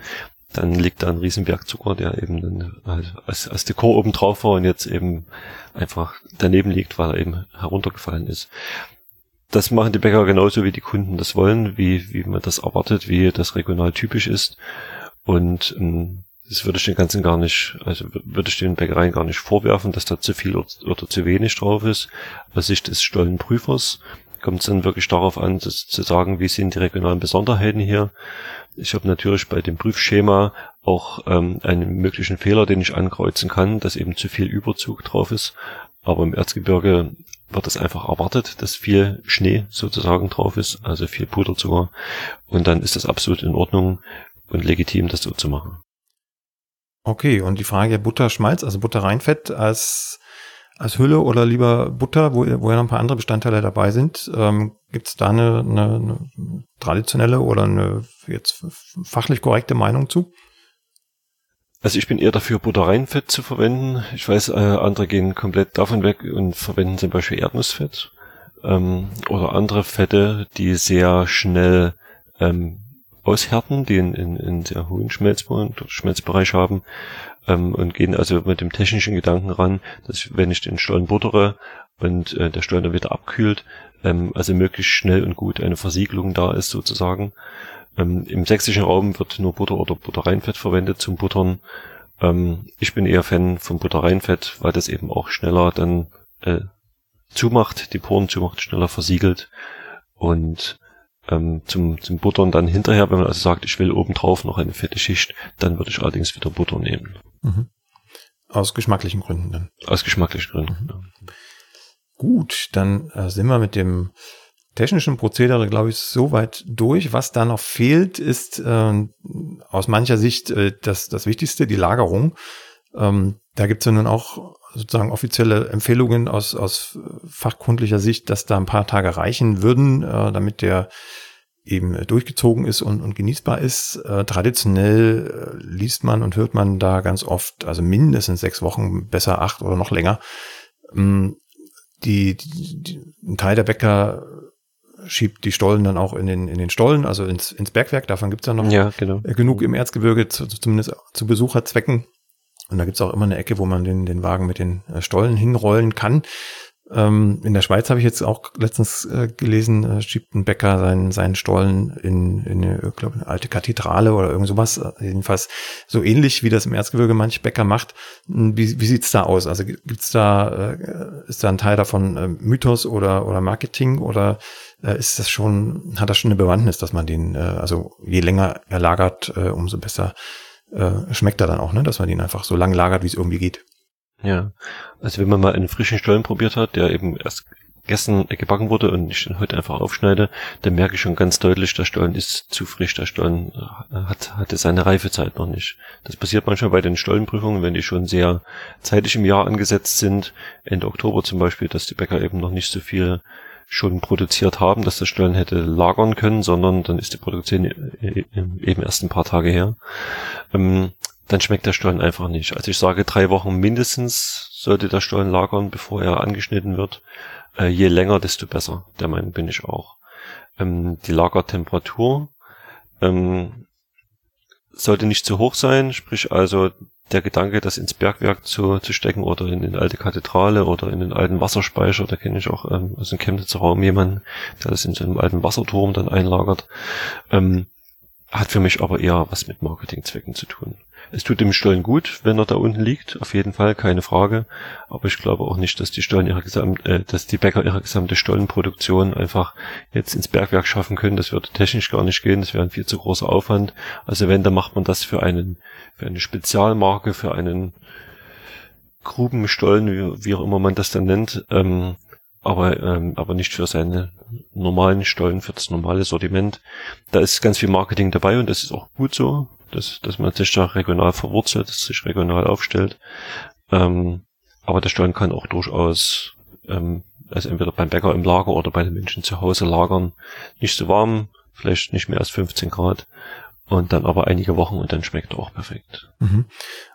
dann liegt da ein Riesenberg Zucker, der eben dann halt als, als Dekor oben drauf war und jetzt eben einfach daneben liegt, weil er eben heruntergefallen ist. Das machen die Bäcker genauso, wie die Kunden das wollen, wie, wie man das erwartet, wie das regional typisch ist. Und ähm, das würde ich den ganzen gar nicht, also würde ich den Bäckereien gar nicht vorwerfen, dass da zu viel oder zu wenig drauf ist. Aus Sicht des Stollenprüfers kommt es dann wirklich darauf an, zu sagen, wie sind die regionalen Besonderheiten hier. Ich habe natürlich bei dem Prüfschema auch ähm, einen möglichen Fehler, den ich ankreuzen kann, dass eben zu viel Überzug drauf ist. Aber im Erzgebirge wird es einfach erwartet, dass viel Schnee sozusagen drauf ist, also viel Puderzucker. Und dann ist das absolut in Ordnung und legitim, das so zu machen. Okay, und die Frage Butterschmalz, also Butterreinfett als, als Hülle oder lieber Butter, wo, wo ja noch ein paar andere Bestandteile dabei sind. Ähm, Gibt es da eine, eine, eine traditionelle oder eine jetzt fachlich korrekte Meinung zu? Also ich bin eher dafür, Butterreinfett zu verwenden. Ich weiß, äh, andere gehen komplett davon weg und verwenden zum Beispiel Erdnussfett ähm, oder andere Fette, die sehr schnell ähm, aushärten, die in, in, in sehr hohen Schmelzbereich haben ähm, und gehen also mit dem technischen Gedanken ran, dass wenn ich den Stollen buttere und äh, der Stollen dann wieder abkühlt, ähm, also möglichst schnell und gut eine Versiegelung da ist sozusagen. Ähm, Im sächsischen Raum wird nur Butter oder Butterreinfett verwendet zum Buttern. Ähm, ich bin eher Fan vom Butterreinfett, weil das eben auch schneller dann äh, zumacht, die Poren zumacht, schneller versiegelt und ähm, zum, zum Buttern dann hinterher, wenn man also sagt, ich will obendrauf noch eine fette Schicht, dann würde ich allerdings wieder Butter nehmen. Mhm. Aus geschmacklichen Gründen dann. Aus geschmacklichen Gründen. Mhm. Ja. Gut, dann äh, sind wir mit dem technischen Prozedere, glaube ich, soweit durch. Was da noch fehlt, ist äh, aus mancher Sicht äh, das, das Wichtigste, die Lagerung. Ähm, da gibt es ja nun auch sozusagen offizielle Empfehlungen aus, aus fachkundlicher Sicht, dass da ein paar Tage reichen würden, äh, damit der eben durchgezogen ist und, und genießbar ist. Äh, traditionell äh, liest man und hört man da ganz oft, also mindestens sechs Wochen, besser acht oder noch länger. Ähm, die, die, die, ein Teil der Bäcker schiebt die Stollen dann auch in den, in den Stollen, also ins, ins Bergwerk. Davon gibt's ja noch ja, genau. genug im Erzgebirge, zu, zumindest zu Besucherzwecken. Und da gibt's auch immer eine Ecke, wo man den, den Wagen mit den äh, Stollen hinrollen kann. Ähm, in der Schweiz habe ich jetzt auch letztens äh, gelesen, äh, schiebt ein Bäcker seinen, seinen Stollen in, in eine, glaube eine alte Kathedrale oder irgend sowas. Äh, jedenfalls so ähnlich, wie das im Erzgebirge manch Bäcker macht. Hm, wie, wie sieht's da aus? Also gibt's da, äh, ist da ein Teil davon äh, Mythos oder, oder Marketing oder ist das schon, hat das schon eine Bewandtnis, dass man den, also je länger er lagert, umso besser äh, schmeckt er dann auch, ne? dass man den einfach so lang lagert, wie es irgendwie geht. Ja, also wenn man mal einen frischen Stollen probiert hat, der eben erst gestern gebacken wurde und ich den heute einfach aufschneide, dann merke ich schon ganz deutlich, der Stollen ist zu frisch, der Stollen äh, hat, hatte seine Reifezeit noch nicht. Das passiert manchmal bei den Stollenprüfungen, wenn die schon sehr zeitig im Jahr angesetzt sind, Ende Oktober zum Beispiel, dass die Bäcker eben noch nicht so viel schon produziert haben, dass der Stollen hätte lagern können, sondern dann ist die Produktion eben erst ein paar Tage her. Ähm, dann schmeckt der Stollen einfach nicht. Also ich sage, drei Wochen mindestens sollte der Stollen lagern, bevor er angeschnitten wird. Äh, je länger, desto besser. Der Meinung bin ich auch. Ähm, die Lagertemperatur ähm, sollte nicht zu hoch sein, sprich also der Gedanke, das ins Bergwerk zu, zu stecken oder in eine alte Kathedrale oder in den alten Wasserspeicher, da kenne ich auch ähm, aus dem Chemnitzer Raum jemanden, der das in so einem alten Wasserturm dann einlagert, ähm, hat für mich aber eher was mit Marketingzwecken zu tun. Es tut dem Stollen gut, wenn er da unten liegt, auf jeden Fall, keine Frage. Aber ich glaube auch nicht, dass die Stollen ihre gesamt, äh, dass die Bäcker ihre gesamte Stollenproduktion einfach jetzt ins Bergwerk schaffen können. Das würde technisch gar nicht gehen. Das wäre ein viel zu großer Aufwand. Also wenn, dann macht man das für einen, für eine Spezialmarke, für einen Grubenstollen, wie, wie auch immer man das dann nennt, ähm, aber, ähm, aber nicht für seine normalen Stollen, für das normale Sortiment. Da ist ganz viel Marketing dabei und das ist auch gut so, dass, dass man sich da regional verwurzelt, dass sich regional aufstellt. Ähm, aber der Stollen kann auch durchaus, ähm, also entweder beim Bäcker im Lager oder bei den Menschen zu Hause lagern, nicht so warm, vielleicht nicht mehr als 15 Grad und dann aber einige Wochen und dann schmeckt er auch perfekt. Mhm.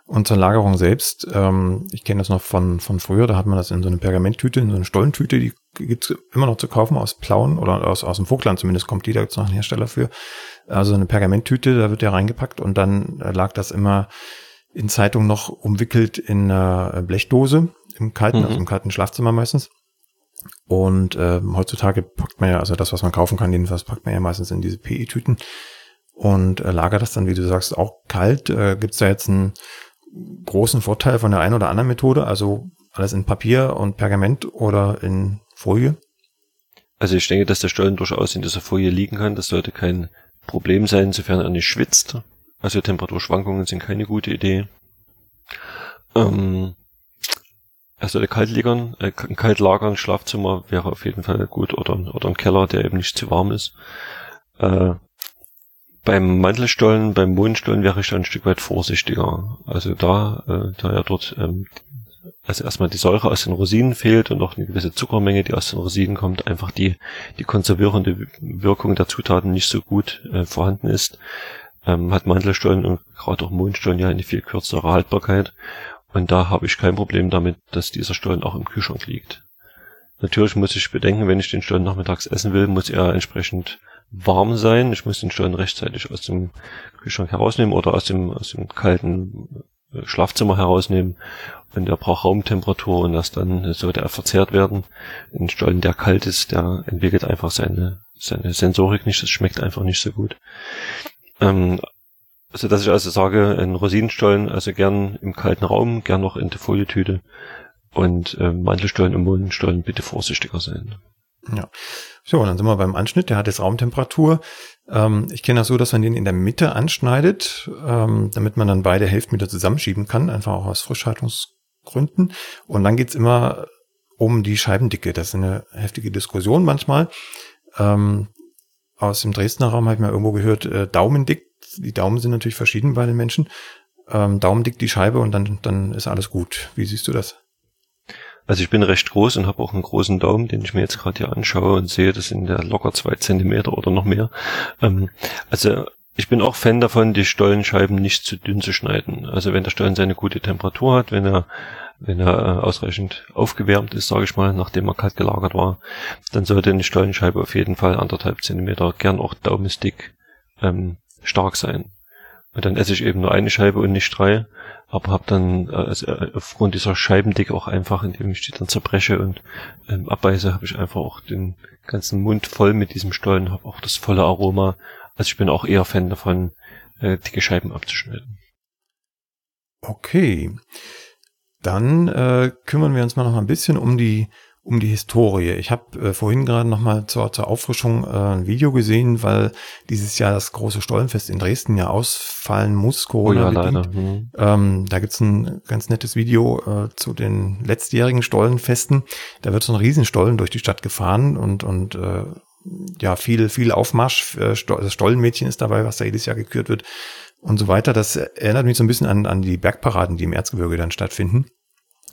Und zur Lagerung selbst, ähm, ich kenne das noch von, von früher, da hat man das in so eine Pergamenttüte, in so eine Stollentüte, die gibt's immer noch zu kaufen aus Plauen oder aus, aus dem Vogtland zumindest kommt die, da gibt's noch einen Hersteller für. Also eine Pergamenttüte, da wird der reingepackt und dann lag das immer in Zeitung noch umwickelt in einer Blechdose im kalten, mhm. also im kalten Schlafzimmer meistens. Und äh, heutzutage packt man ja, also das, was man kaufen kann, jedenfalls packt man ja meistens in diese PE-Tüten und äh, lagert das dann, wie du sagst, auch kalt. Äh, Gibt es da jetzt einen großen Vorteil von der einen oder anderen Methode? Also alles in Papier und Pergament oder in Folie? Also ich denke, dass der Stollen durchaus in dieser Folie liegen kann. Das sollte kein Problem sein, sofern er nicht schwitzt. Also Temperaturschwankungen sind keine gute Idee. Ähm, er sollte kalt liegern, äh, kalt lagern, Schlafzimmer wäre auf jeden Fall gut oder, oder ein Keller, der eben nicht zu warm ist. Äh, beim Mantelstollen, beim Mondstollen wäre ich da ein Stück weit vorsichtiger. Also da, äh, da ja dort ähm, also erstmal die Säure aus den Rosinen fehlt und auch eine gewisse Zuckermenge, die aus den Rosinen kommt, einfach die, die konservierende Wirkung der Zutaten nicht so gut äh, vorhanden ist, ähm, hat Mantelstollen und gerade auch Mondstollen ja eine viel kürzere Haltbarkeit. Und da habe ich kein Problem damit, dass dieser Stollen auch im Kühlschrank liegt. Natürlich muss ich bedenken, wenn ich den Stollen nachmittags essen will, muss er entsprechend warm sein. Ich muss den Stollen rechtzeitig aus dem Kühlschrank herausnehmen oder aus dem, aus dem kalten äh, Schlafzimmer herausnehmen. Und der braucht Raumtemperatur und erst dann sollte er verzehrt werden. Ein Stollen, der kalt ist, der entwickelt einfach seine, seine Sensorik nicht. Das schmeckt einfach nicht so gut. Ähm, also dass ich also sage, ein Rosinenstollen, also gern im kalten Raum, gern noch in der Folietüte. Und äh, Mantelstollen und Mohnenstollen bitte vorsichtiger sein. Ja. So, dann sind wir beim Anschnitt. Der hat jetzt Raumtemperatur. Ähm, ich kenne das so, dass man den in der Mitte anschneidet, ähm, damit man dann beide Hälften wieder zusammenschieben kann, einfach auch aus Frischhaltungsgründen. Und dann geht's immer um die Scheibendicke. Das ist eine heftige Diskussion manchmal. Ähm, aus dem Dresdner Raum habe ich mal irgendwo gehört, äh, daumendick. Die Daumen sind natürlich verschieden bei den Menschen. Ähm, daumendick die Scheibe und dann, dann ist alles gut. Wie siehst du das? Also ich bin recht groß und habe auch einen großen Daumen, den ich mir jetzt gerade hier anschaue und sehe, das sind ja locker zwei Zentimeter oder noch mehr. Ähm, also ich bin auch Fan davon, die Stollenscheiben nicht zu dünn zu schneiden. Also wenn der Stollen seine gute Temperatur hat, wenn er wenn er äh, ausreichend aufgewärmt ist, sage ich mal, nachdem er kalt gelagert war, dann sollte eine Stollenscheibe auf jeden Fall anderthalb Zentimeter, gern auch Daumenstick, ähm, stark sein. Und dann esse ich eben nur eine Scheibe und nicht drei, aber habe dann äh, also äh, aufgrund dieser Scheibendicke auch einfach, indem ich die dann zerbreche und ähm, abbeiße, habe ich einfach auch den ganzen Mund voll mit diesem Stollen, habe auch das volle Aroma. Also ich bin auch eher Fan davon, äh, dicke Scheiben abzuschneiden. Okay. Dann äh, kümmern wir uns mal noch ein bisschen um die um die Historie. Ich habe äh, vorhin gerade noch mal zur, zur Auffrischung äh, ein Video gesehen, weil dieses Jahr das große Stollenfest in Dresden ja ausfallen muss, Corona oh ja, bedingt. Mhm. Ähm, da gibt's ein ganz nettes Video äh, zu den letztjährigen Stollenfesten. Da wird so ein Riesenstollen durch die Stadt gefahren und und äh, ja viel viel Aufmarsch. Äh, das Stollenmädchen ist dabei, was da jedes Jahr gekürt wird und so weiter. Das erinnert mich so ein bisschen an, an die Bergparaden, die im Erzgebirge dann stattfinden.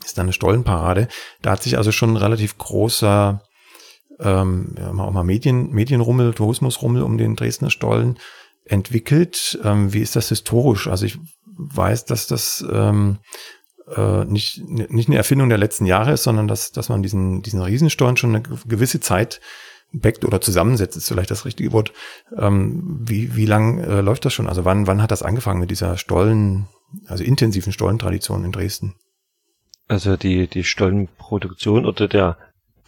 Ist dann eine Stollenparade. Da hat sich also schon ein relativ großer ähm, ja, auch mal Medien, Medienrummel, Tourismusrummel um den Dresdner Stollen entwickelt. Ähm, wie ist das historisch? Also ich weiß, dass das ähm, äh, nicht, nicht eine Erfindung der letzten Jahre ist, sondern dass, dass man diesen, diesen Riesenstollen schon eine gewisse Zeit backt oder zusammensetzt, ist vielleicht das richtige Wort. Ähm, wie wie lang äh, läuft das schon? Also wann, wann hat das angefangen mit dieser Stollen, also intensiven Stollentradition in Dresden? Also die, die Stollenproduktion oder der,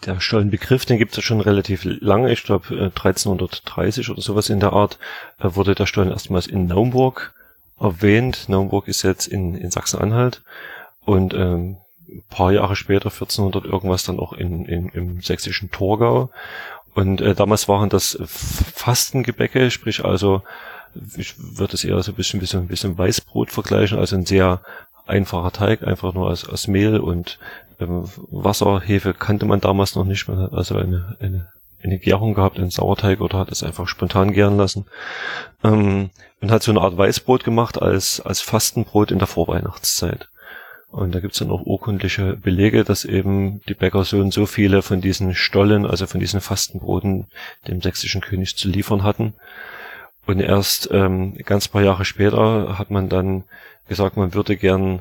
der Stollenbegriff, den gibt es ja schon relativ lange. Ich glaube 1330 oder sowas in der Art äh, wurde der Stollen erstmals in Naumburg erwähnt. Naumburg ist jetzt in, in Sachsen-Anhalt und ähm, ein paar Jahre später, 1400 irgendwas, dann auch in, in, im sächsischen Torgau. Und äh, damals waren das Fastengebäcke, sprich also, ich würde es eher so ein bisschen ein bisschen Weißbrot vergleichen, also ein sehr einfacher Teig, einfach nur aus, aus Mehl und ähm, Wasser, Hefe kannte man damals noch nicht. Man hat also eine, eine, eine Gärung gehabt, einen Sauerteig oder hat es einfach spontan gären lassen. Ähm, und hat so eine Art Weißbrot gemacht als, als Fastenbrot in der Vorweihnachtszeit. Und da gibt's dann auch urkundliche Belege, dass eben die Bäcker so und so viele von diesen Stollen, also von diesen Fastenbroten, dem sächsischen König zu liefern hatten. Und erst ähm, ganz paar Jahre später hat man dann gesagt, man würde gern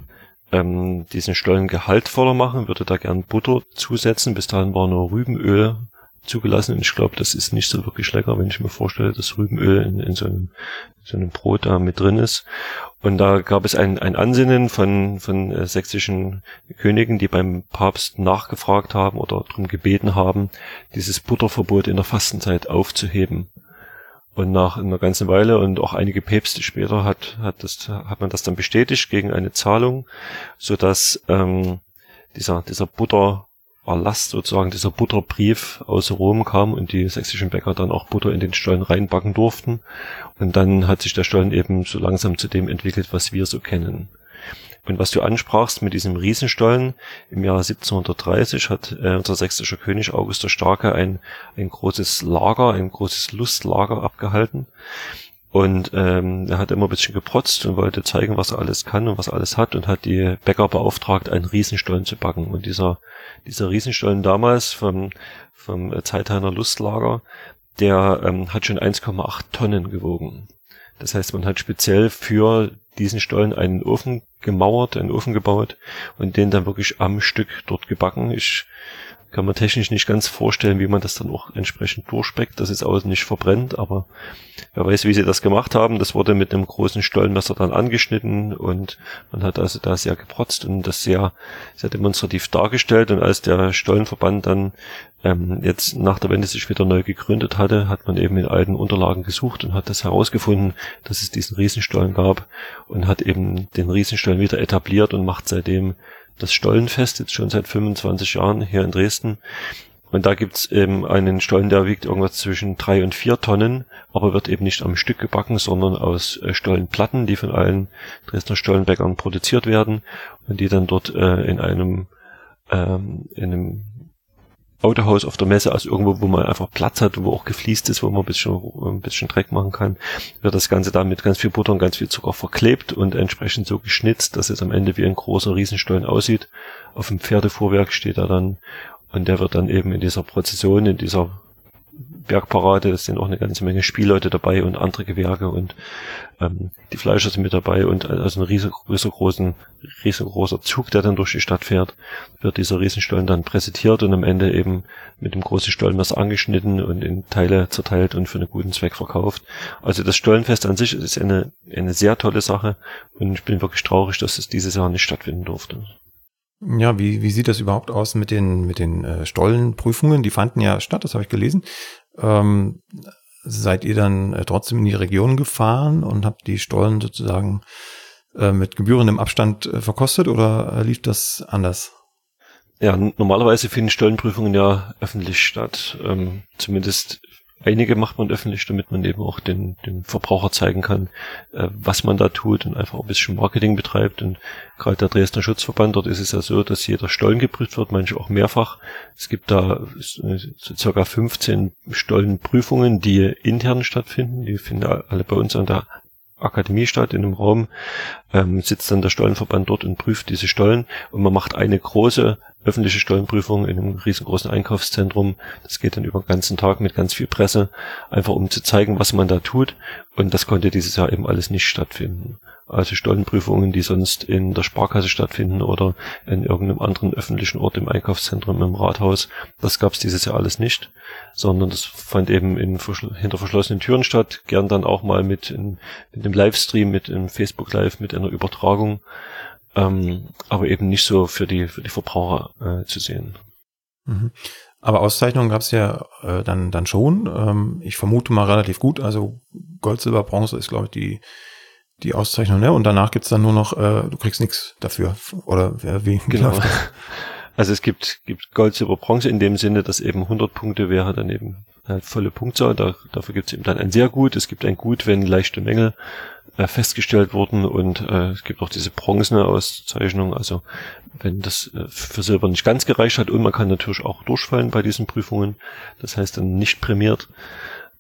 ähm, diesen Stollen gehaltvoller machen, würde da gern Butter zusetzen. Bis dahin war nur Rübenöl zugelassen und ich glaube, das ist nicht so wirklich lecker, wenn ich mir vorstelle, dass Rübenöl in, in so, einem, so einem Brot da mit drin ist. Und da gab es ein, ein Ansinnen von, von äh, sächsischen Königen, die beim Papst nachgefragt haben oder darum gebeten haben, dieses Butterverbot in der Fastenzeit aufzuheben. Und nach einer ganzen Weile und auch einige Päpste später hat, hat, das, hat man das dann bestätigt gegen eine Zahlung, so dass ähm, dieser, dieser Butter Erlass sozusagen dieser Butterbrief aus Rom kam und die sächsischen Bäcker dann auch Butter in den Stollen reinbacken durften. Und dann hat sich der Stollen eben so langsam zu dem entwickelt, was wir so kennen. Und was du ansprachst mit diesem Riesenstollen, im Jahr 1730 hat äh, unser sächsischer König August der Starke ein, ein großes Lager, ein großes Lustlager abgehalten. Und ähm, er hat immer ein bisschen geprotzt und wollte zeigen, was er alles kann und was er alles hat und hat die Bäcker beauftragt, einen Riesenstollen zu backen. Und dieser, dieser Riesenstollen damals vom, vom Zeithainer Lustlager, der ähm, hat schon 1,8 Tonnen gewogen. Das heißt, man hat speziell für diesen Stollen einen Ofen gemauert, einen Ofen gebaut und den dann wirklich am Stück dort gebacken. Ich kann man technisch nicht ganz vorstellen, wie man das dann auch entsprechend durchspeckt, dass es außen nicht verbrennt, aber wer weiß, wie sie das gemacht haben. Das wurde mit einem großen Stollenmesser dann angeschnitten und man hat also da sehr geprotzt und das sehr, sehr demonstrativ dargestellt. Und als der Stollenverband dann ähm, jetzt nach der Wende sich wieder neu gegründet hatte, hat man eben in alten Unterlagen gesucht und hat das herausgefunden, dass es diesen Riesenstollen gab und hat eben den Riesenstollen wieder etabliert und macht seitdem das Stollenfest, jetzt schon seit 25 Jahren hier in Dresden. Und da gibt's eben einen Stollen, der wiegt irgendwas zwischen drei und vier Tonnen, aber wird eben nicht am Stück gebacken, sondern aus äh, Stollenplatten, die von allen Dresdner Stollenbäckern produziert werden und die dann dort äh, in einem, ähm, in einem Autohaus auf der Messe, also irgendwo, wo man einfach Platz hat, wo auch gefliest ist, wo man ein bisschen, ein bisschen Dreck machen kann, wird das Ganze dann mit ganz viel Butter und ganz viel Zucker verklebt und entsprechend so geschnitzt, dass es am Ende wie ein großer Riesenstollen aussieht. Auf dem Pferdefuhrwerk steht er dann und der wird dann eben in dieser Prozession, in dieser Bergparade, es sind auch eine ganze Menge Spielleute dabei und andere Gewerke und ähm, die Fleischer sind mit dabei und also ein riesengroßen, riesengroßer Zug, der dann durch die Stadt fährt, wird dieser Riesenstollen dann präsentiert und am Ende eben mit dem großen Stollenmesser angeschnitten und in Teile zerteilt und für einen guten Zweck verkauft. Also das Stollenfest an sich ist eine, eine sehr tolle Sache und ich bin wirklich traurig, dass es dieses Jahr nicht stattfinden durfte. Ja, wie, wie sieht das überhaupt aus mit den, mit den äh, Stollenprüfungen? Die fanden ja statt, das habe ich gelesen. Ähm, seid ihr dann äh, trotzdem in die Region gefahren und habt die Stollen sozusagen äh, mit gebührendem Abstand äh, verkostet oder äh, lief das anders? Ja, normalerweise finden Stollenprüfungen ja öffentlich statt. Ähm, zumindest einige macht man öffentlich, damit man eben auch den, den Verbraucher zeigen kann, äh, was man da tut und einfach ein bisschen Marketing betreibt. Und gerade der Dresdner Schutzverband, dort ist es ja so, dass jeder Stollen geprüft wird, manche auch mehrfach. Es gibt da so circa 15 Stollenprüfungen, die intern stattfinden. Die finden alle bei uns an der Akademie statt, in einem Raum, ähm, sitzt dann der Stollenverband dort und prüft diese Stollen und man macht eine große öffentliche Stollenprüfung in einem riesengroßen Einkaufszentrum. Das geht dann über den ganzen Tag mit ganz viel Presse, einfach um zu zeigen, was man da tut. Und das konnte dieses Jahr eben alles nicht stattfinden. Also Stollenprüfungen, die sonst in der Sparkasse stattfinden oder in irgendeinem anderen öffentlichen Ort im Einkaufszentrum, im Rathaus, das gab es dieses Jahr alles nicht, sondern das fand eben in, hinter verschlossenen Türen statt, gern dann auch mal mit, in, mit einem Livestream, mit einem Facebook Live, mit einer Übertragung ähm, aber eben nicht so für die, für die Verbraucher äh, zu sehen. Mhm. Aber Auszeichnungen gab es ja äh, dann, dann schon. Ähm, ich vermute mal relativ gut. Also Gold, Silber, Bronze ist, glaube ich, die, die Auszeichnung. Ne? Und danach gibt's dann nur noch, äh, du kriegst nichts dafür. Oder äh, wie? Genau. Also es gibt, gibt Gold, Silber, Bronze in dem Sinne, dass eben 100 Punkte wäre dann eben halt volle Punktzahl. Da, dafür gibt's eben dann ein sehr gut. Es gibt ein gut, wenn leichte Mängel äh, festgestellt wurden und äh, es gibt auch diese bronzene Auszeichnung, also wenn das äh, für Silber nicht ganz gereicht hat und man kann natürlich auch durchfallen bei diesen Prüfungen, das heißt dann nicht prämiert.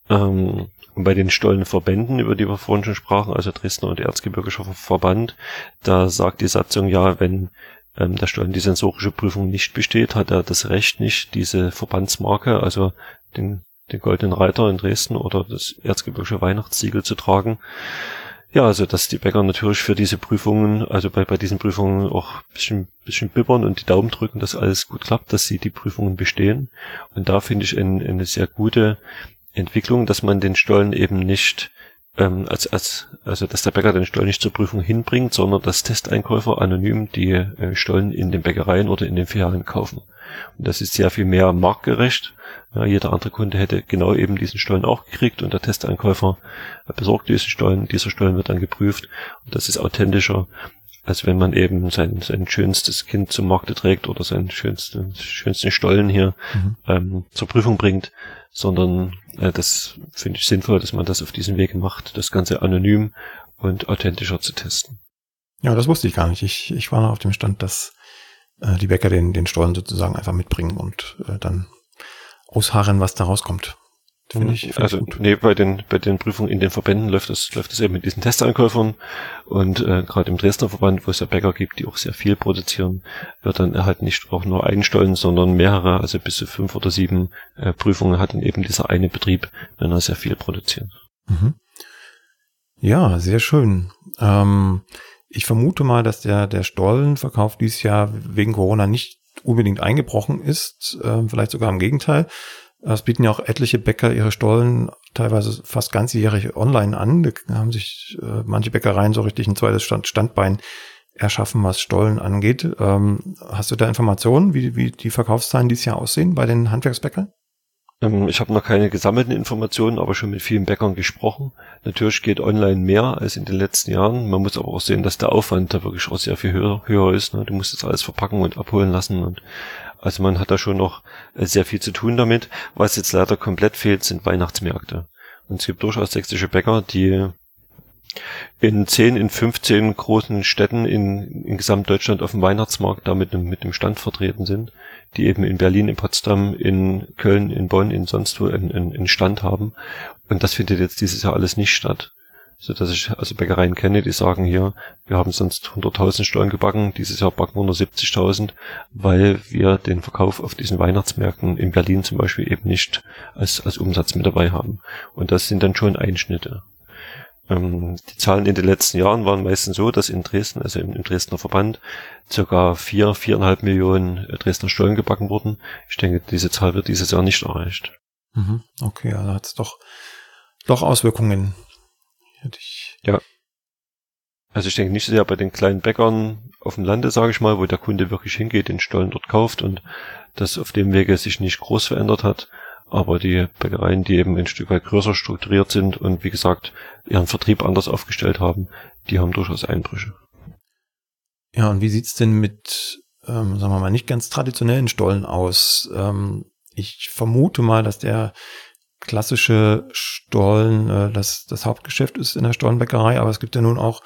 Ähm, und bei den Stollenverbänden, über die wir vorhin schon sprachen, also Dresdner und Erzgebirgischer Verband, da sagt die Satzung ja, wenn ähm, der Stollen die sensorische Prüfung nicht besteht, hat er das Recht nicht, diese Verbandsmarke, also den, den Goldenen Reiter in Dresden oder das Erzgebirgische Weihnachtssiegel zu tragen. Ja, also dass die Bäcker natürlich für diese Prüfungen, also bei, bei diesen Prüfungen auch bisschen, bisschen bibbern und die Daumen drücken, dass alles gut klappt, dass sie die Prüfungen bestehen. Und da finde ich ein, eine sehr gute Entwicklung, dass man den Stollen eben nicht ähm, als, als, also dass der Bäcker den Stollen nicht zur Prüfung hinbringt, sondern dass Testeinkäufer anonym die äh, Stollen in den Bäckereien oder in den Filialen kaufen. Und das ist sehr viel mehr marktgerecht. Ja, jeder andere Kunde hätte genau eben diesen Stollen auch gekriegt und der Testeinkäufer besorgt diesen Stollen. Dieser Stollen wird dann geprüft und das ist authentischer, als wenn man eben sein, sein schönstes Kind zum Markte trägt oder seinen schönsten, schönsten Stollen hier mhm. ähm, zur Prüfung bringt, sondern äh, das finde ich sinnvoll, dass man das auf diesem Wege macht, das Ganze anonym und authentischer zu testen. Ja, das wusste ich gar nicht. Ich, ich war noch auf dem Stand, dass äh, die Bäcker den, den Stollen sozusagen einfach mitbringen und äh, dann ausharren, was da rauskommt. Finde ich. Find also, ich nee, bei den, bei den Prüfungen in den Verbänden läuft das, läuft das eben mit diesen Testeinkäufern und äh, gerade im Dresdner Verband, wo es ja Bäcker gibt, die auch sehr viel produzieren, wird dann halt nicht auch nur einen Stollen, sondern mehrere, also bis zu fünf oder sieben äh, Prüfungen hat dann eben dieser eine Betrieb, wenn er sehr viel produziert. Mhm. Ja, sehr schön. Ähm, ich vermute mal, dass der, der Stollenverkauf dieses Jahr wegen Corona nicht unbedingt eingebrochen ist, äh, vielleicht sogar im Gegenteil. Es bieten ja auch etliche Bäcker ihre Stollen teilweise fast ganzjährig online an. Da haben sich äh, manche Bäckereien so richtig ein zweites Stand, Standbein erschaffen, was Stollen angeht. Ähm, hast du da Informationen, wie, wie die Verkaufszahlen dieses Jahr aussehen bei den Handwerksbäckern? Ähm, ich habe noch keine gesammelten Informationen, aber schon mit vielen Bäckern gesprochen. Natürlich geht online mehr als in den letzten Jahren. Man muss aber auch sehen, dass der Aufwand da wirklich auch sehr viel höher, höher ist. Ne? Du musst das alles verpacken und abholen lassen und also man hat da schon noch äh, sehr viel zu tun damit. Was jetzt leider komplett fehlt, sind Weihnachtsmärkte. Und es gibt durchaus sächsische Bäcker, die in 10, in 15 großen Städten in, in Gesamtdeutschland auf dem Weihnachtsmarkt da mit mit einem Stand vertreten sind, die eben in Berlin, in Potsdam, in Köln, in Bonn, in sonst wo einen, einen Stand haben. Und das findet jetzt dieses Jahr alles nicht statt. So dass ich also Bäckereien kenne, die sagen hier, wir haben sonst 100.000 Stollen gebacken, dieses Jahr backen wir nur 70.000, weil wir den Verkauf auf diesen Weihnachtsmärkten in Berlin zum Beispiel eben nicht als, als Umsatz mit dabei haben. Und das sind dann schon Einschnitte. Ähm, die Zahlen in den letzten Jahren waren meistens so, dass in Dresden, also im, im Dresdner Verband, circa vier, viereinhalb Millionen äh, Dresdner Stollen gebacken wurden. Ich denke, diese Zahl wird dieses Jahr nicht erreicht. Mhm. Okay, also hat es doch, doch Auswirkungen. Hätte ich ja. Also ich denke nicht sehr bei den kleinen Bäckern auf dem Lande, sage ich mal, wo der Kunde wirklich hingeht, den Stollen dort kauft und das auf dem Wege sich nicht groß verändert hat. Aber die Bäckereien, die eben ein Stück weit größer strukturiert sind und wie gesagt ihren Vertrieb anders aufgestellt haben, die haben durchaus Einbrüche. Ja, und wie sieht's denn mit, ähm, sagen wir mal, nicht ganz traditionellen Stollen aus? Ähm, ich vermute mal, dass der klassische Stollen äh, das, das Hauptgeschäft ist in der Stollenbäckerei, aber es gibt ja nun auch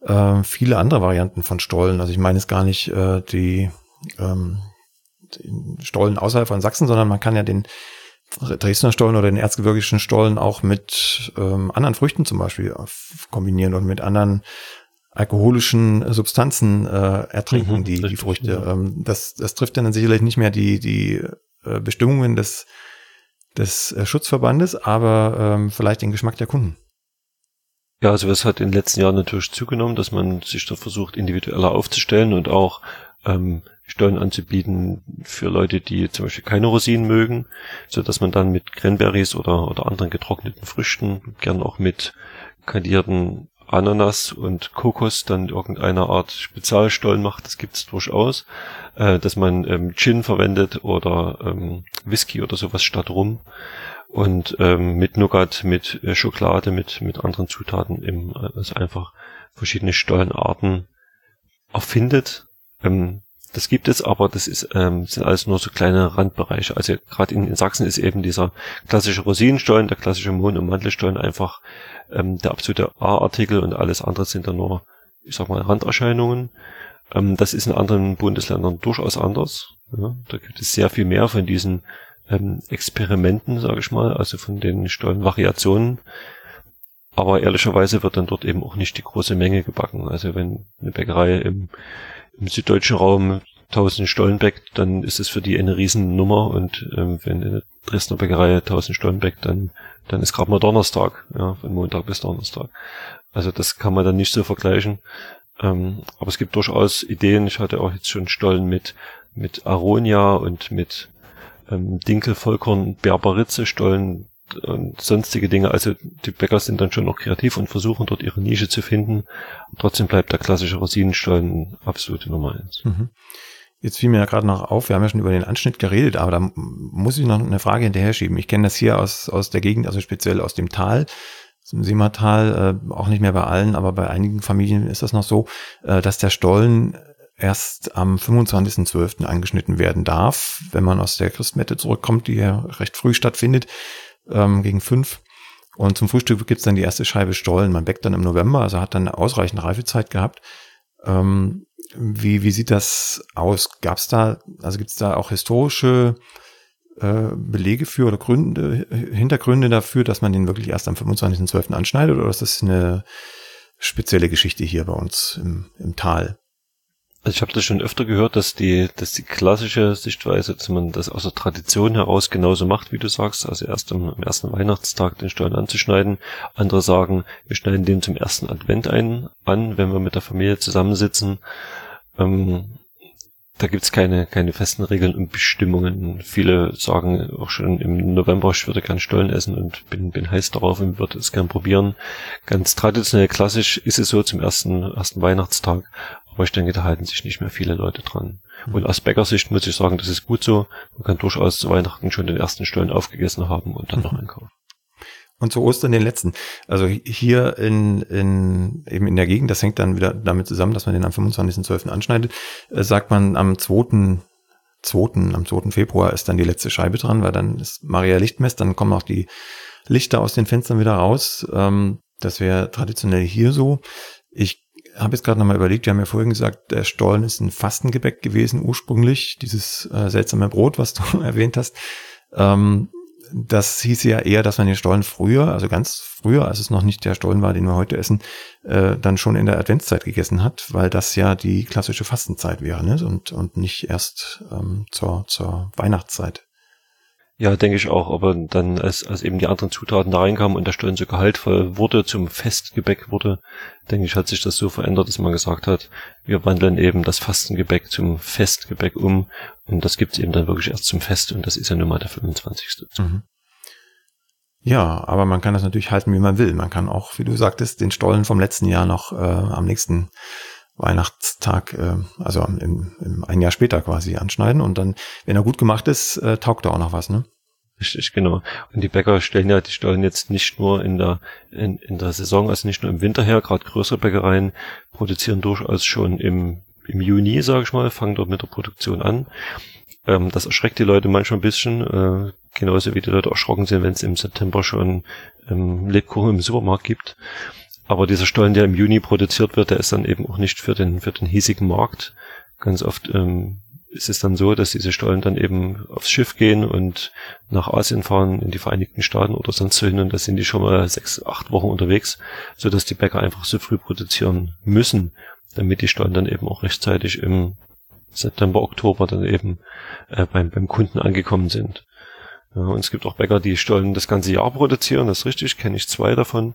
äh, viele andere Varianten von Stollen. Also ich meine es gar nicht äh, die, ähm, die Stollen außerhalb von Sachsen, sondern man kann ja den Dresdner Stollen oder den erzgebirgischen Stollen auch mit ähm, anderen Früchten zum Beispiel kombinieren und mit anderen alkoholischen Substanzen äh, ertrinken, mhm, die, die Früchte. Ja. Ähm, das, das trifft dann sicherlich nicht mehr die, die äh, Bestimmungen des, des äh, Schutzverbandes, aber ähm, vielleicht den Geschmack der Kunden. Ja, also es hat in den letzten Jahren natürlich zugenommen, dass man sich da versucht, individueller aufzustellen und auch ähm, Stollen anzubieten für Leute, die zum Beispiel keine Rosinen mögen, so dass man dann mit Cranberries oder, oder anderen getrockneten Früchten, gern auch mit kandierten Ananas und Kokos dann irgendeine Art Spezialstollen macht, das gibt's durchaus, äh, dass man ähm, Gin verwendet oder ähm, Whisky oder sowas statt Rum und ähm, mit Nougat, mit äh, Schokolade, mit mit anderen Zutaten im, also einfach verschiedene Stollenarten erfindet. Ähm, das gibt es, aber das ist, ähm, sind alles nur so kleine Randbereiche. Also gerade in, in, Sachsen ist eben dieser klassische Rosinenstollen, der klassische Mohn- und Mandelstollen einfach ähm, der absolute A-Artikel und alles andere sind dann nur, ich sag mal, Randerscheinungen. Ähm, das ist in anderen Bundesländern durchaus anders. Ja, da gibt es sehr viel mehr von diesen ähm, Experimenten, sage ich mal, also von den Stollenvariationen. Aber ehrlicherweise wird dann dort eben auch nicht die große Menge gebacken. Also wenn eine Bäckerei im im süddeutschen Raum 1000 Stollen bäckt, dann ist es für die eine Riesennummer und ähm, wenn eine Dresdner Bäckerei 1000 Stollen bäckt, dann, dann ist gerade mal Donnerstag, ja, von Montag bis Donnerstag. Also das kann man dann nicht so vergleichen. Ähm, aber es gibt durchaus Ideen. Ich hatte auch jetzt schon Stollen mit, mit Aronia und mit ähm, Dinkel, Vollkorn, Berberitze Stollen und sonstige Dinge. Also die Bäcker sind dann schon noch kreativ und versuchen dort ihre Nische zu finden. Trotzdem bleibt der klassische Rosinenstollen absolute Nummer eins. Mhm. Jetzt fiel mir ja gerade noch auf, wir haben ja schon über den Anschnitt geredet, aber da muss ich noch eine Frage hinterher schieben. Ich kenne das hier aus, aus der Gegend, also speziell aus dem Tal, zum Simmertal, äh, auch nicht mehr bei allen, aber bei einigen Familien ist das noch so, äh, dass der Stollen erst am 25.12. angeschnitten werden darf, wenn man aus der Christmette zurückkommt, die ja recht früh stattfindet ähm, gegen fünf. Und zum Frühstück gibt's dann die erste Scheibe Stollen. Man bäckt dann im November, also hat dann ausreichend Reifezeit gehabt. Ähm, wie, wie sieht das aus? Gab's da, also gibt's da auch historische äh, Belege für oder Gründe, Hintergründe dafür, dass man den wirklich erst am 25.12. anschneidet oder ist das eine spezielle Geschichte hier bei uns im, im Tal? Also ich habe das schon öfter gehört, dass die, dass die klassische Sichtweise, dass man das aus der Tradition heraus genauso macht, wie du sagst, also erst am, am ersten Weihnachtstag den Stollen anzuschneiden. Andere sagen, wir schneiden den zum ersten Advent ein, an, wenn wir mit der Familie zusammensitzen. Ähm, da gibt's keine, keine festen Regeln und Bestimmungen. Viele sagen auch schon im November, ich würde gern Stollen essen und bin, bin heiß darauf und würde es gern probieren. Ganz traditionell klassisch ist es so zum ersten, ersten Weihnachtstag. Aber ich denke, da halten sich nicht mehr viele Leute dran. Mhm. Und aus Bäckersicht muss ich sagen, das ist gut so. Man kann durchaus zu Weihnachten schon den ersten Stollen aufgegessen haben und dann mhm. noch einkaufen. Und zu Ostern den letzten. Also hier in, in, eben in der Gegend, das hängt dann wieder damit zusammen, dass man den am 25.12. anschneidet, äh, sagt man am 2. 2. am 2. Februar ist dann die letzte Scheibe dran, weil dann ist Maria Lichtmess, dann kommen auch die Lichter aus den Fenstern wieder raus. Ähm, Das wäre traditionell hier so. Ich habe jetzt gerade nochmal überlegt, wir haben ja vorhin gesagt, der Stollen ist ein Fastengebäck gewesen ursprünglich, dieses äh, seltsame Brot, was du erwähnt hast. Ähm, das hieß ja eher, dass man den Stollen früher, also ganz früher, als es noch nicht der Stollen war, den wir heute essen, äh, dann schon in der Adventszeit gegessen hat, weil das ja die klassische Fastenzeit wäre ne? und, und nicht erst ähm, zur, zur Weihnachtszeit. Ja, denke ich auch. Aber dann, als, als eben die anderen Zutaten da reinkamen und der Stollen so gehaltvoll wurde, zum Festgebäck wurde, denke ich, hat sich das so verändert, dass man gesagt hat, wir wandeln eben das Fastengebäck zum Festgebäck um. Und das gibt's eben dann wirklich erst zum Fest. Und das ist ja nun mal der 25. Mhm. Ja, aber man kann das natürlich halten, wie man will. Man kann auch, wie du sagtest, den Stollen vom letzten Jahr noch äh, am nächsten Weihnachtstag, äh, also im, im, ein Jahr später quasi anschneiden und dann, wenn er gut gemacht ist, äh, taugt er auch noch was, ne? Richtig, genau. Und die Bäcker stellen ja die Stollen jetzt nicht nur in der in, in der Saison, also nicht nur im Winter her, gerade größere Bäckereien produzieren durchaus schon im, im Juni, sage ich mal, fangen dort mit der Produktion an. Ähm, das erschreckt die Leute manchmal ein bisschen, äh, genauso wie die Leute erschrocken sind, wenn es im September schon ähm, Lebkuchen im Supermarkt gibt. Aber dieser Stollen, der im Juni produziert wird, der ist dann eben auch nicht für den, für den hiesigen Markt. Ganz oft ähm, ist es dann so, dass diese Stollen dann eben aufs Schiff gehen und nach Asien fahren, in die Vereinigten Staaten oder sonst so hin und da sind die schon mal sechs, acht Wochen unterwegs, so dass die Bäcker einfach so früh produzieren müssen, damit die Stollen dann eben auch rechtzeitig im September, Oktober dann eben äh, beim, beim Kunden angekommen sind. Ja, und es gibt auch Bäcker, die Stollen das ganze Jahr produzieren, das ist richtig, kenne ich zwei davon,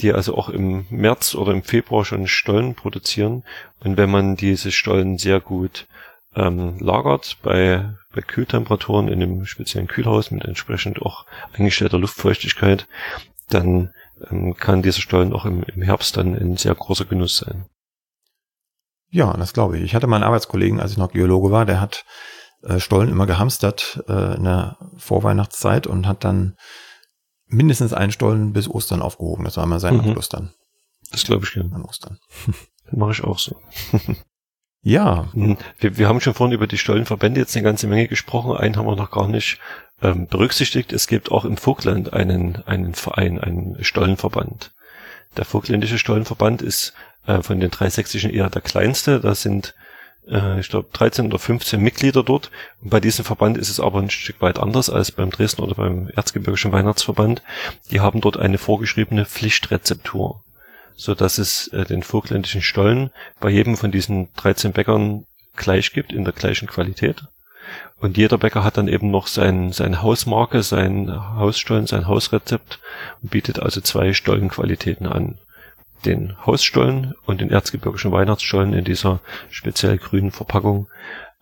die also auch im März oder im Februar schon Stollen produzieren. Und wenn man diese Stollen sehr gut ähm, lagert bei, bei Kühltemperaturen in einem speziellen Kühlhaus mit entsprechend auch eingestellter Luftfeuchtigkeit, dann ähm, kann dieser Stollen auch im, im Herbst dann ein sehr großer Genuss sein. Ja, das glaube ich. Ich hatte meinen Arbeitskollegen, als ich noch Geologe war, der hat äh, Stollen immer gehamstert äh, in der Vorweihnachtszeit und hat dann mindestens einen Stollen bis Ostern aufgehoben. Das war immer sein mhm. Abschluss dann. Das glaube ich gerne. An Ostern. Mache ich auch so. ja. Mhm. Wir, wir haben schon vorhin über die Stollenverbände jetzt eine ganze Menge gesprochen. Einen haben wir noch gar nicht ähm, berücksichtigt. Es gibt auch im Vogtland einen, einen Verein, einen Stollenverband. Der Vogtländische Stollenverband ist äh, von den drei sächsischen eher der kleinste. Da sind äh, ich glaube 13 oder 15 Mitglieder dort. Und bei diesem Verband ist es aber ein Stück weit anders als beim Dresden oder beim Erzgebirgischen Weihnachtsverband. Die haben dort eine vorgeschriebene Pflichtrezeptur, so dass es äh, den vogtländischen Stollen bei jedem von diesen 13 Bäckern gleich gibt in der gleichen Qualität. Und jeder Bäcker hat dann eben noch sein, seine Hausmarke, sein Hausstollen, sein Hausrezept und bietet also zwei Stollenqualitäten an den Hausstollen und den erzgebirgischen Weihnachtsstollen in dieser speziell grünen Verpackung,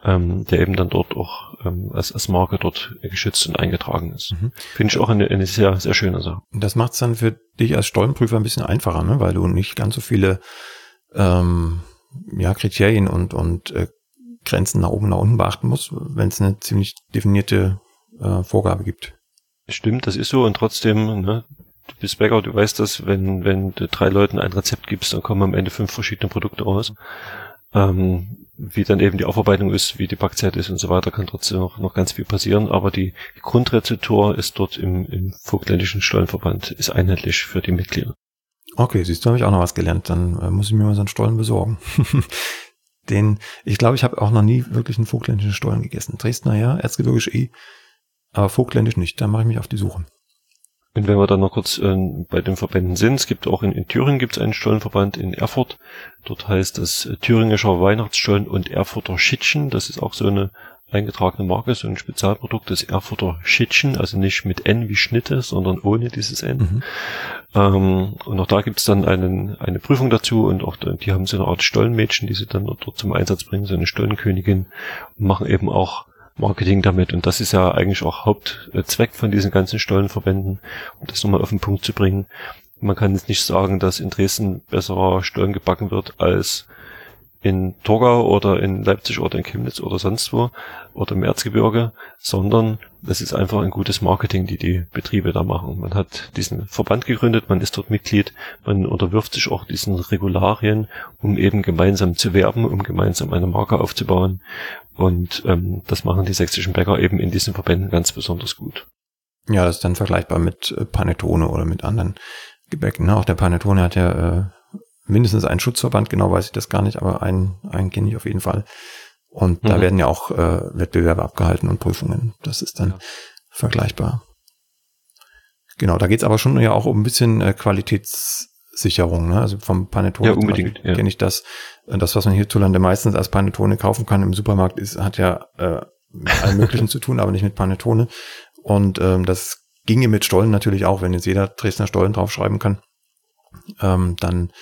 ähm, der eben dann dort auch ähm, als, als Marke dort geschützt und eingetragen ist. Mhm. Finde ich auch eine, eine sehr, sehr schöne Sache. Das macht es dann für dich als Stollenprüfer ein bisschen einfacher, ne? weil du nicht ganz so viele ähm, ja, Kriterien und, und äh, Grenzen nach oben, nach unten beachten musst, wenn es eine ziemlich definierte äh, Vorgabe gibt. Stimmt, das ist so und trotzdem, ne, du bist Bäcker, du weißt das, wenn, wenn du drei Leuten ein Rezept gibst, dann kommen am Ende fünf verschiedene Produkte raus. Ähm, wie dann eben die Aufarbeitung ist, wie die Backzeit ist und so weiter, kann trotzdem noch, noch ganz viel passieren, aber die, Grundrezeptur ist dort im, im Vogtländischen Stollenverband, ist einheitlich für die Mitglieder. Okay, siehst du, habe ich auch noch was gelernt, dann äh, muss ich mir mal so einen Stollen besorgen. Den, ich glaube, ich habe auch noch nie wirklich einen vogtländischen Stollen gegessen. Dresdner ja, Erzgebirgisch eh, aber vogtländisch nicht, da mache ich mich auf die Suche. Und wenn wir dann noch kurz äh, bei den Verbänden sind, es gibt auch in, in Thüringen gibt es einen Stollenverband in Erfurt. Dort heißt es äh, Thüringischer Weihnachtsstollen und Erfurter Schittchen. Das ist auch so eine eingetragene Marke, so ein Spezialprodukt des Erfurter Schittchen, also nicht mit N wie Schnitte, sondern ohne dieses N. Mhm. Ähm, und auch da gibt es dann einen, eine Prüfung dazu und auch die haben so eine Art Stollenmädchen, die sie dann dort zum Einsatz bringen, so eine Stollenkönigin und machen eben auch Marketing damit. Und das ist ja eigentlich auch Hauptzweck von diesen ganzen Stollenverbänden, um das nochmal auf den Punkt zu bringen. Man kann jetzt nicht sagen, dass in Dresden besserer Stollen gebacken wird als in Torgau oder in Leipzig oder in Chemnitz oder sonst wo oder im Erzgebirge, sondern das ist einfach ein gutes Marketing, die die Betriebe da machen. Man hat diesen Verband gegründet, man ist dort Mitglied, man unterwirft sich auch diesen Regularien, um eben gemeinsam zu werben, um gemeinsam eine Marke aufzubauen. Und ähm, das machen die sächsischen Bäcker eben in diesen Verbänden ganz besonders gut. Ja, das ist dann vergleichbar mit äh, Panettone oder mit anderen Gebäck. Ne? Auch der Panettone hat ja äh, mindestens einen Schutzverband, genau weiß ich das gar nicht, aber einen, einen kenne ich auf jeden Fall. Und mhm. da werden ja auch äh, Wettbewerbe abgehalten und Prüfungen. Das ist dann ja. vergleichbar. Genau, da geht's aber schon ja auch um ein bisschen äh, Qualitätssicherung. Ne? Also vom Panettone ja, unbedingt, ja. kenne ich das. Äh, das, was man hierzulande meistens als Panettone kaufen kann im Supermarkt, ist, hat ja äh, mit allem Möglichen zu tun, aber nicht mit Panettone. Und ähm, das ginge mit Stollen natürlich auch, wenn jetzt jeder Dresdner Stollen draufschreiben kann. Ähm, dann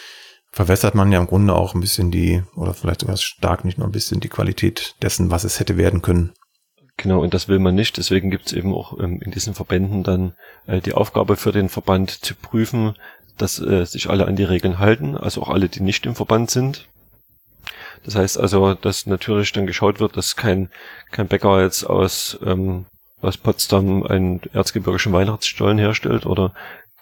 verwässert man ja im Grunde auch ein bisschen die, oder vielleicht sogar stark nicht nur ein bisschen die Qualität dessen, was es hätte werden können. Genau, und das will man nicht. Deswegen gibt es eben auch ähm, in diesen Verbänden dann äh, die Aufgabe für den Verband zu prüfen, dass äh, sich alle an die Regeln halten, also auch alle, die nicht im Verband sind. Das heißt also, dass natürlich dann geschaut wird, dass kein, kein Bäcker jetzt aus, ähm, aus Potsdam einen erzgebirgischen Weihnachtsstollen herstellt oder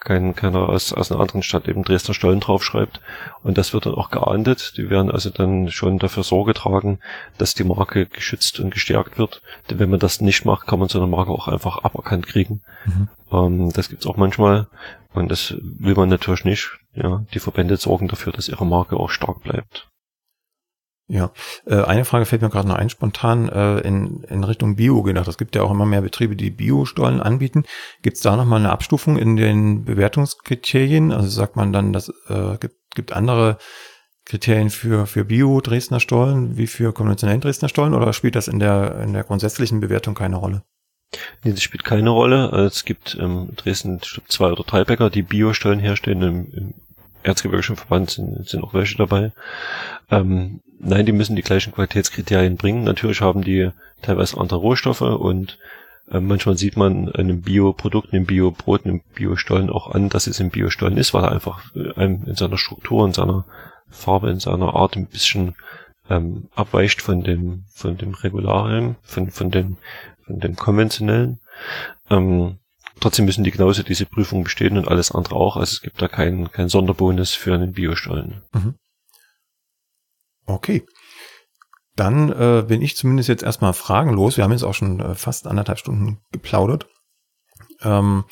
kein, keiner aus, aus einer anderen Stadt eben Dresdner Stollen draufschreibt. Und das wird dann auch geahndet. Die werden also dann schon dafür Sorge tragen, dass die Marke geschützt und gestärkt wird. Denn wenn man das nicht macht, kann man so eine Marke auch einfach aberkannt kriegen. Mhm. Ähm, das gibt's auch manchmal. Und das will man natürlich nicht. Ja, die Verbände sorgen dafür, dass ihre Marke auch stark bleibt. Ja, äh, eine Frage fällt mir gerade noch ein, spontan äh, in, in Richtung Bio gedacht. Es gibt ja auch immer mehr Betriebe, die Bio-Stollen anbieten. Gibt es da nochmal eine Abstufung in den Bewertungskriterien? Also sagt man dann, dass äh, gibt, gibt andere Kriterien für, für Bio-Dresdner Stollen wie für konventionellen Dresdner Stollen oder spielt das in der, in der grundsätzlichen Bewertung keine Rolle? Nee, das spielt keine Rolle. Es gibt ähm, Dresden zwei oder drei Bäcker, die Bio-Stollen herstellen. Im, im Erzgebirgischen Verband sind, sind auch welche dabei. Ähm, nein, die müssen die gleichen Qualitätskriterien bringen. Natürlich haben die teilweise andere Rohstoffe und äh, manchmal sieht man einem Bioprodukt, einem Biobrot, einem Biostollen auch an, dass es ein Biostollen ist, weil er einfach äh, einem in seiner Struktur, in seiner Farbe, in seiner Art ein bisschen ähm, abweicht von dem, von dem Regularien, von, von dem, von dem konventionellen. Ähm, Trotzdem müssen die genauso diese Prüfung bestehen und alles andere auch. Also es gibt da keinen kein Sonderbonus für einen Biostollen. Mhm. Okay. Dann äh, bin ich zumindest jetzt erstmal fragenlos. Wir haben jetzt auch schon äh, fast anderthalb Stunden geplaudert. Ähm,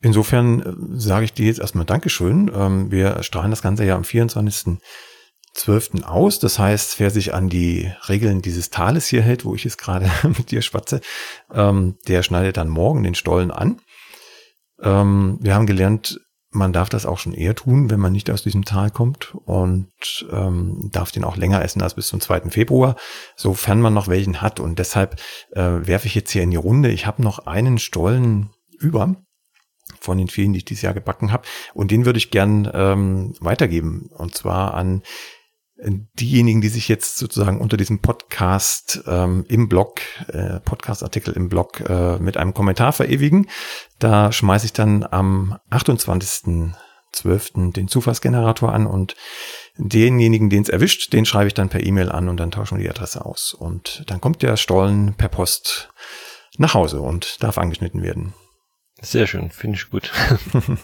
insofern äh, sage ich dir jetzt erstmal Dankeschön. Ähm, wir strahlen das Ganze ja am 24.12. aus. Das heißt, wer sich an die Regeln dieses Tales hier hält, wo ich jetzt gerade mit dir schwatze, ähm, der schneidet dann morgen den Stollen an. Ähm, wir haben gelernt, man darf das auch schon eher tun, wenn man nicht aus diesem Tal kommt und ähm, darf den auch länger essen als bis zum 2. Februar, sofern man noch welchen hat. Und deshalb äh, werfe ich jetzt hier in die Runde. Ich habe noch einen Stollen über von den vielen, die ich dieses Jahr gebacken habe. Und den würde ich gern ähm, weitergeben. Und zwar an diejenigen, die sich jetzt sozusagen unter diesem Podcast ähm, im Blog, äh, Podcast-Artikel im Blog äh, mit einem Kommentar verewigen, da schmeiße ich dann am 28.12. den Zufallsgenerator an und denjenigen, den es erwischt, den schreibe ich dann per E-Mail an und dann tauschen wir die Adresse aus. Und dann kommt der Stollen per Post nach Hause und darf angeschnitten werden. Sehr schön, finde ich gut.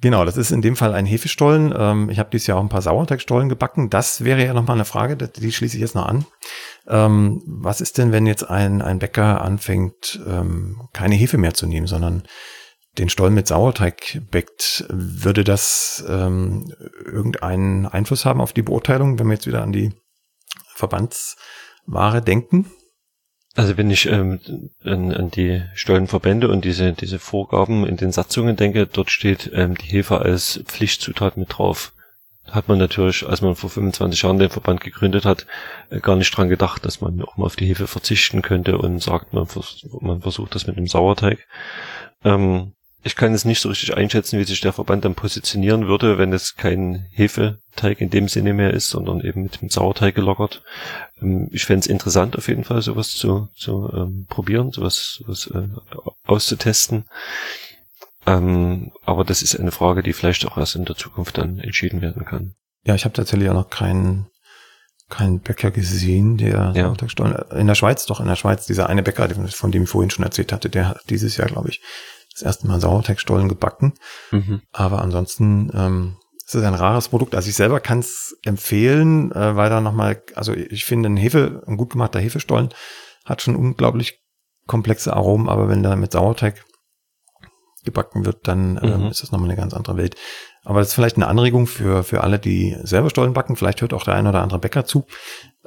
Genau, das ist in dem Fall ein Hefestollen. Ähm, ich habe dieses Jahr auch ein paar Sauerteigstollen gebacken. Das wäre ja nochmal eine Frage, die schließe ich jetzt noch an. Ähm, was ist denn, wenn jetzt ein, ein Bäcker anfängt, ähm, keine Hefe mehr zu nehmen, sondern den Stollen mit Sauerteig bäckt? Würde das ähm, irgendeinen Einfluss haben auf die Beurteilung, wenn wir jetzt wieder an die Verbandsware denken? Also wenn ich ähm, an, an die Stollenverbände und diese, diese Vorgaben in den Satzungen denke, dort steht ähm, die Hefe als Pflichtzutat mit drauf. Hat man natürlich, als man vor 25 Jahren den Verband gegründet hat, äh, gar nicht dran gedacht, dass man auch mal auf die Hefe verzichten könnte und sagt, man, vers man versucht das mit dem Sauerteig. Ähm, ich kann es nicht so richtig einschätzen, wie sich der Verband dann positionieren würde, wenn es kein Hefeteig in dem Sinne mehr ist, sondern eben mit dem Sauerteig gelockert. Ähm, ich fände es interessant, auf jeden Fall sowas zu, zu ähm, probieren, sowas, sowas äh, auszutesten. Ähm, aber das ist eine Frage, die vielleicht auch erst in der Zukunft dann entschieden werden kann. Ja, ich habe tatsächlich auch noch keinen keinen Bäcker gesehen, der ja. Sauerteigstollen. In der Schweiz, doch in der Schweiz, dieser eine Bäcker, von dem ich vorhin schon erzählt hatte, der hat dieses Jahr, glaube ich, das erste Mal Sauerteigstollen gebacken. Mhm. Aber ansonsten ähm, ist es ein rares Produkt. Also ich selber kann es empfehlen, äh, weil da nochmal, also ich finde ein Hefe, ein gut gemachter Hefestollen hat schon unglaublich komplexe Aromen, aber wenn da mit Sauerteig gebacken wird, dann ähm, mhm. ist das nochmal eine ganz andere Welt. Aber das ist vielleicht eine Anregung für, für alle, die selber Stollen backen. Vielleicht hört auch der ein oder andere Bäcker zu.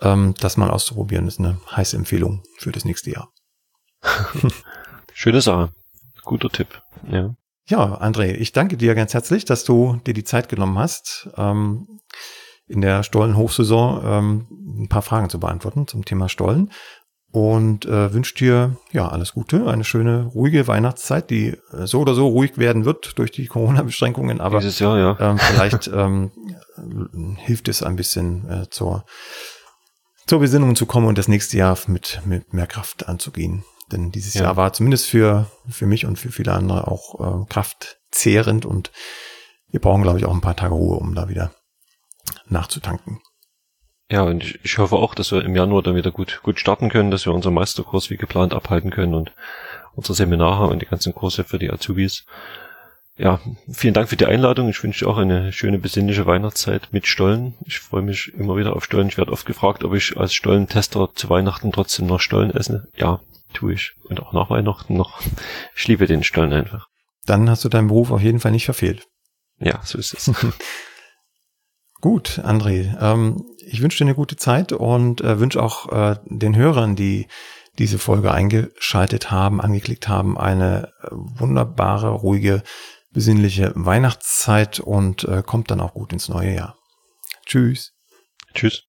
Ähm, das mal auszuprobieren ist eine heiße Empfehlung für das nächste Jahr. Schöne Sache. Guter Tipp. Ja. Ja, André, ich danke dir ganz herzlich, dass du dir die Zeit genommen hast, ähm, in der Stollen-Hochsaison ähm, ein paar Fragen zu beantworten zum Thema Stollen und äh, wünsche dir ja alles Gute, eine schöne, ruhige Weihnachtszeit, die äh, so oder so ruhig werden wird durch die Corona-Beschränkungen, aber Dieses Jahr, ja. ähm, vielleicht ähm, hilft es ein bisschen äh, zur, zur Besinnung zu kommen und das nächste Jahr mit, mit mehr Kraft anzugehen. Denn dieses ja. Jahr war zumindest für, für mich und für viele andere auch äh, kraftzehrend und wir brauchen, glaube ich, auch ein paar Tage Ruhe, um da wieder nachzutanken. Ja, und ich, ich hoffe auch, dass wir im Januar dann wieder gut, gut starten können, dass wir unseren Meisterkurs wie geplant abhalten können und unsere Seminare und die ganzen Kurse für die Azubis. Ja, vielen Dank für die Einladung. Ich wünsche auch eine schöne besinnliche Weihnachtszeit mit Stollen. Ich freue mich immer wieder auf Stollen. Ich werde oft gefragt, ob ich als Stollentester zu Weihnachten trotzdem noch Stollen esse. Ja, tue ich. Und auch nach Weihnachten noch. Ich liebe den Stollen einfach. Dann hast du deinen Beruf auf jeden Fall nicht verfehlt. Ja, so ist es. Gut, André. Ähm, ich wünsche dir eine gute Zeit und äh, wünsche auch äh, den Hörern, die diese Folge eingeschaltet haben, angeklickt haben, eine äh, wunderbare, ruhige, besinnliche Weihnachtszeit und äh, kommt dann auch gut ins neue Jahr. Tschüss. Tschüss.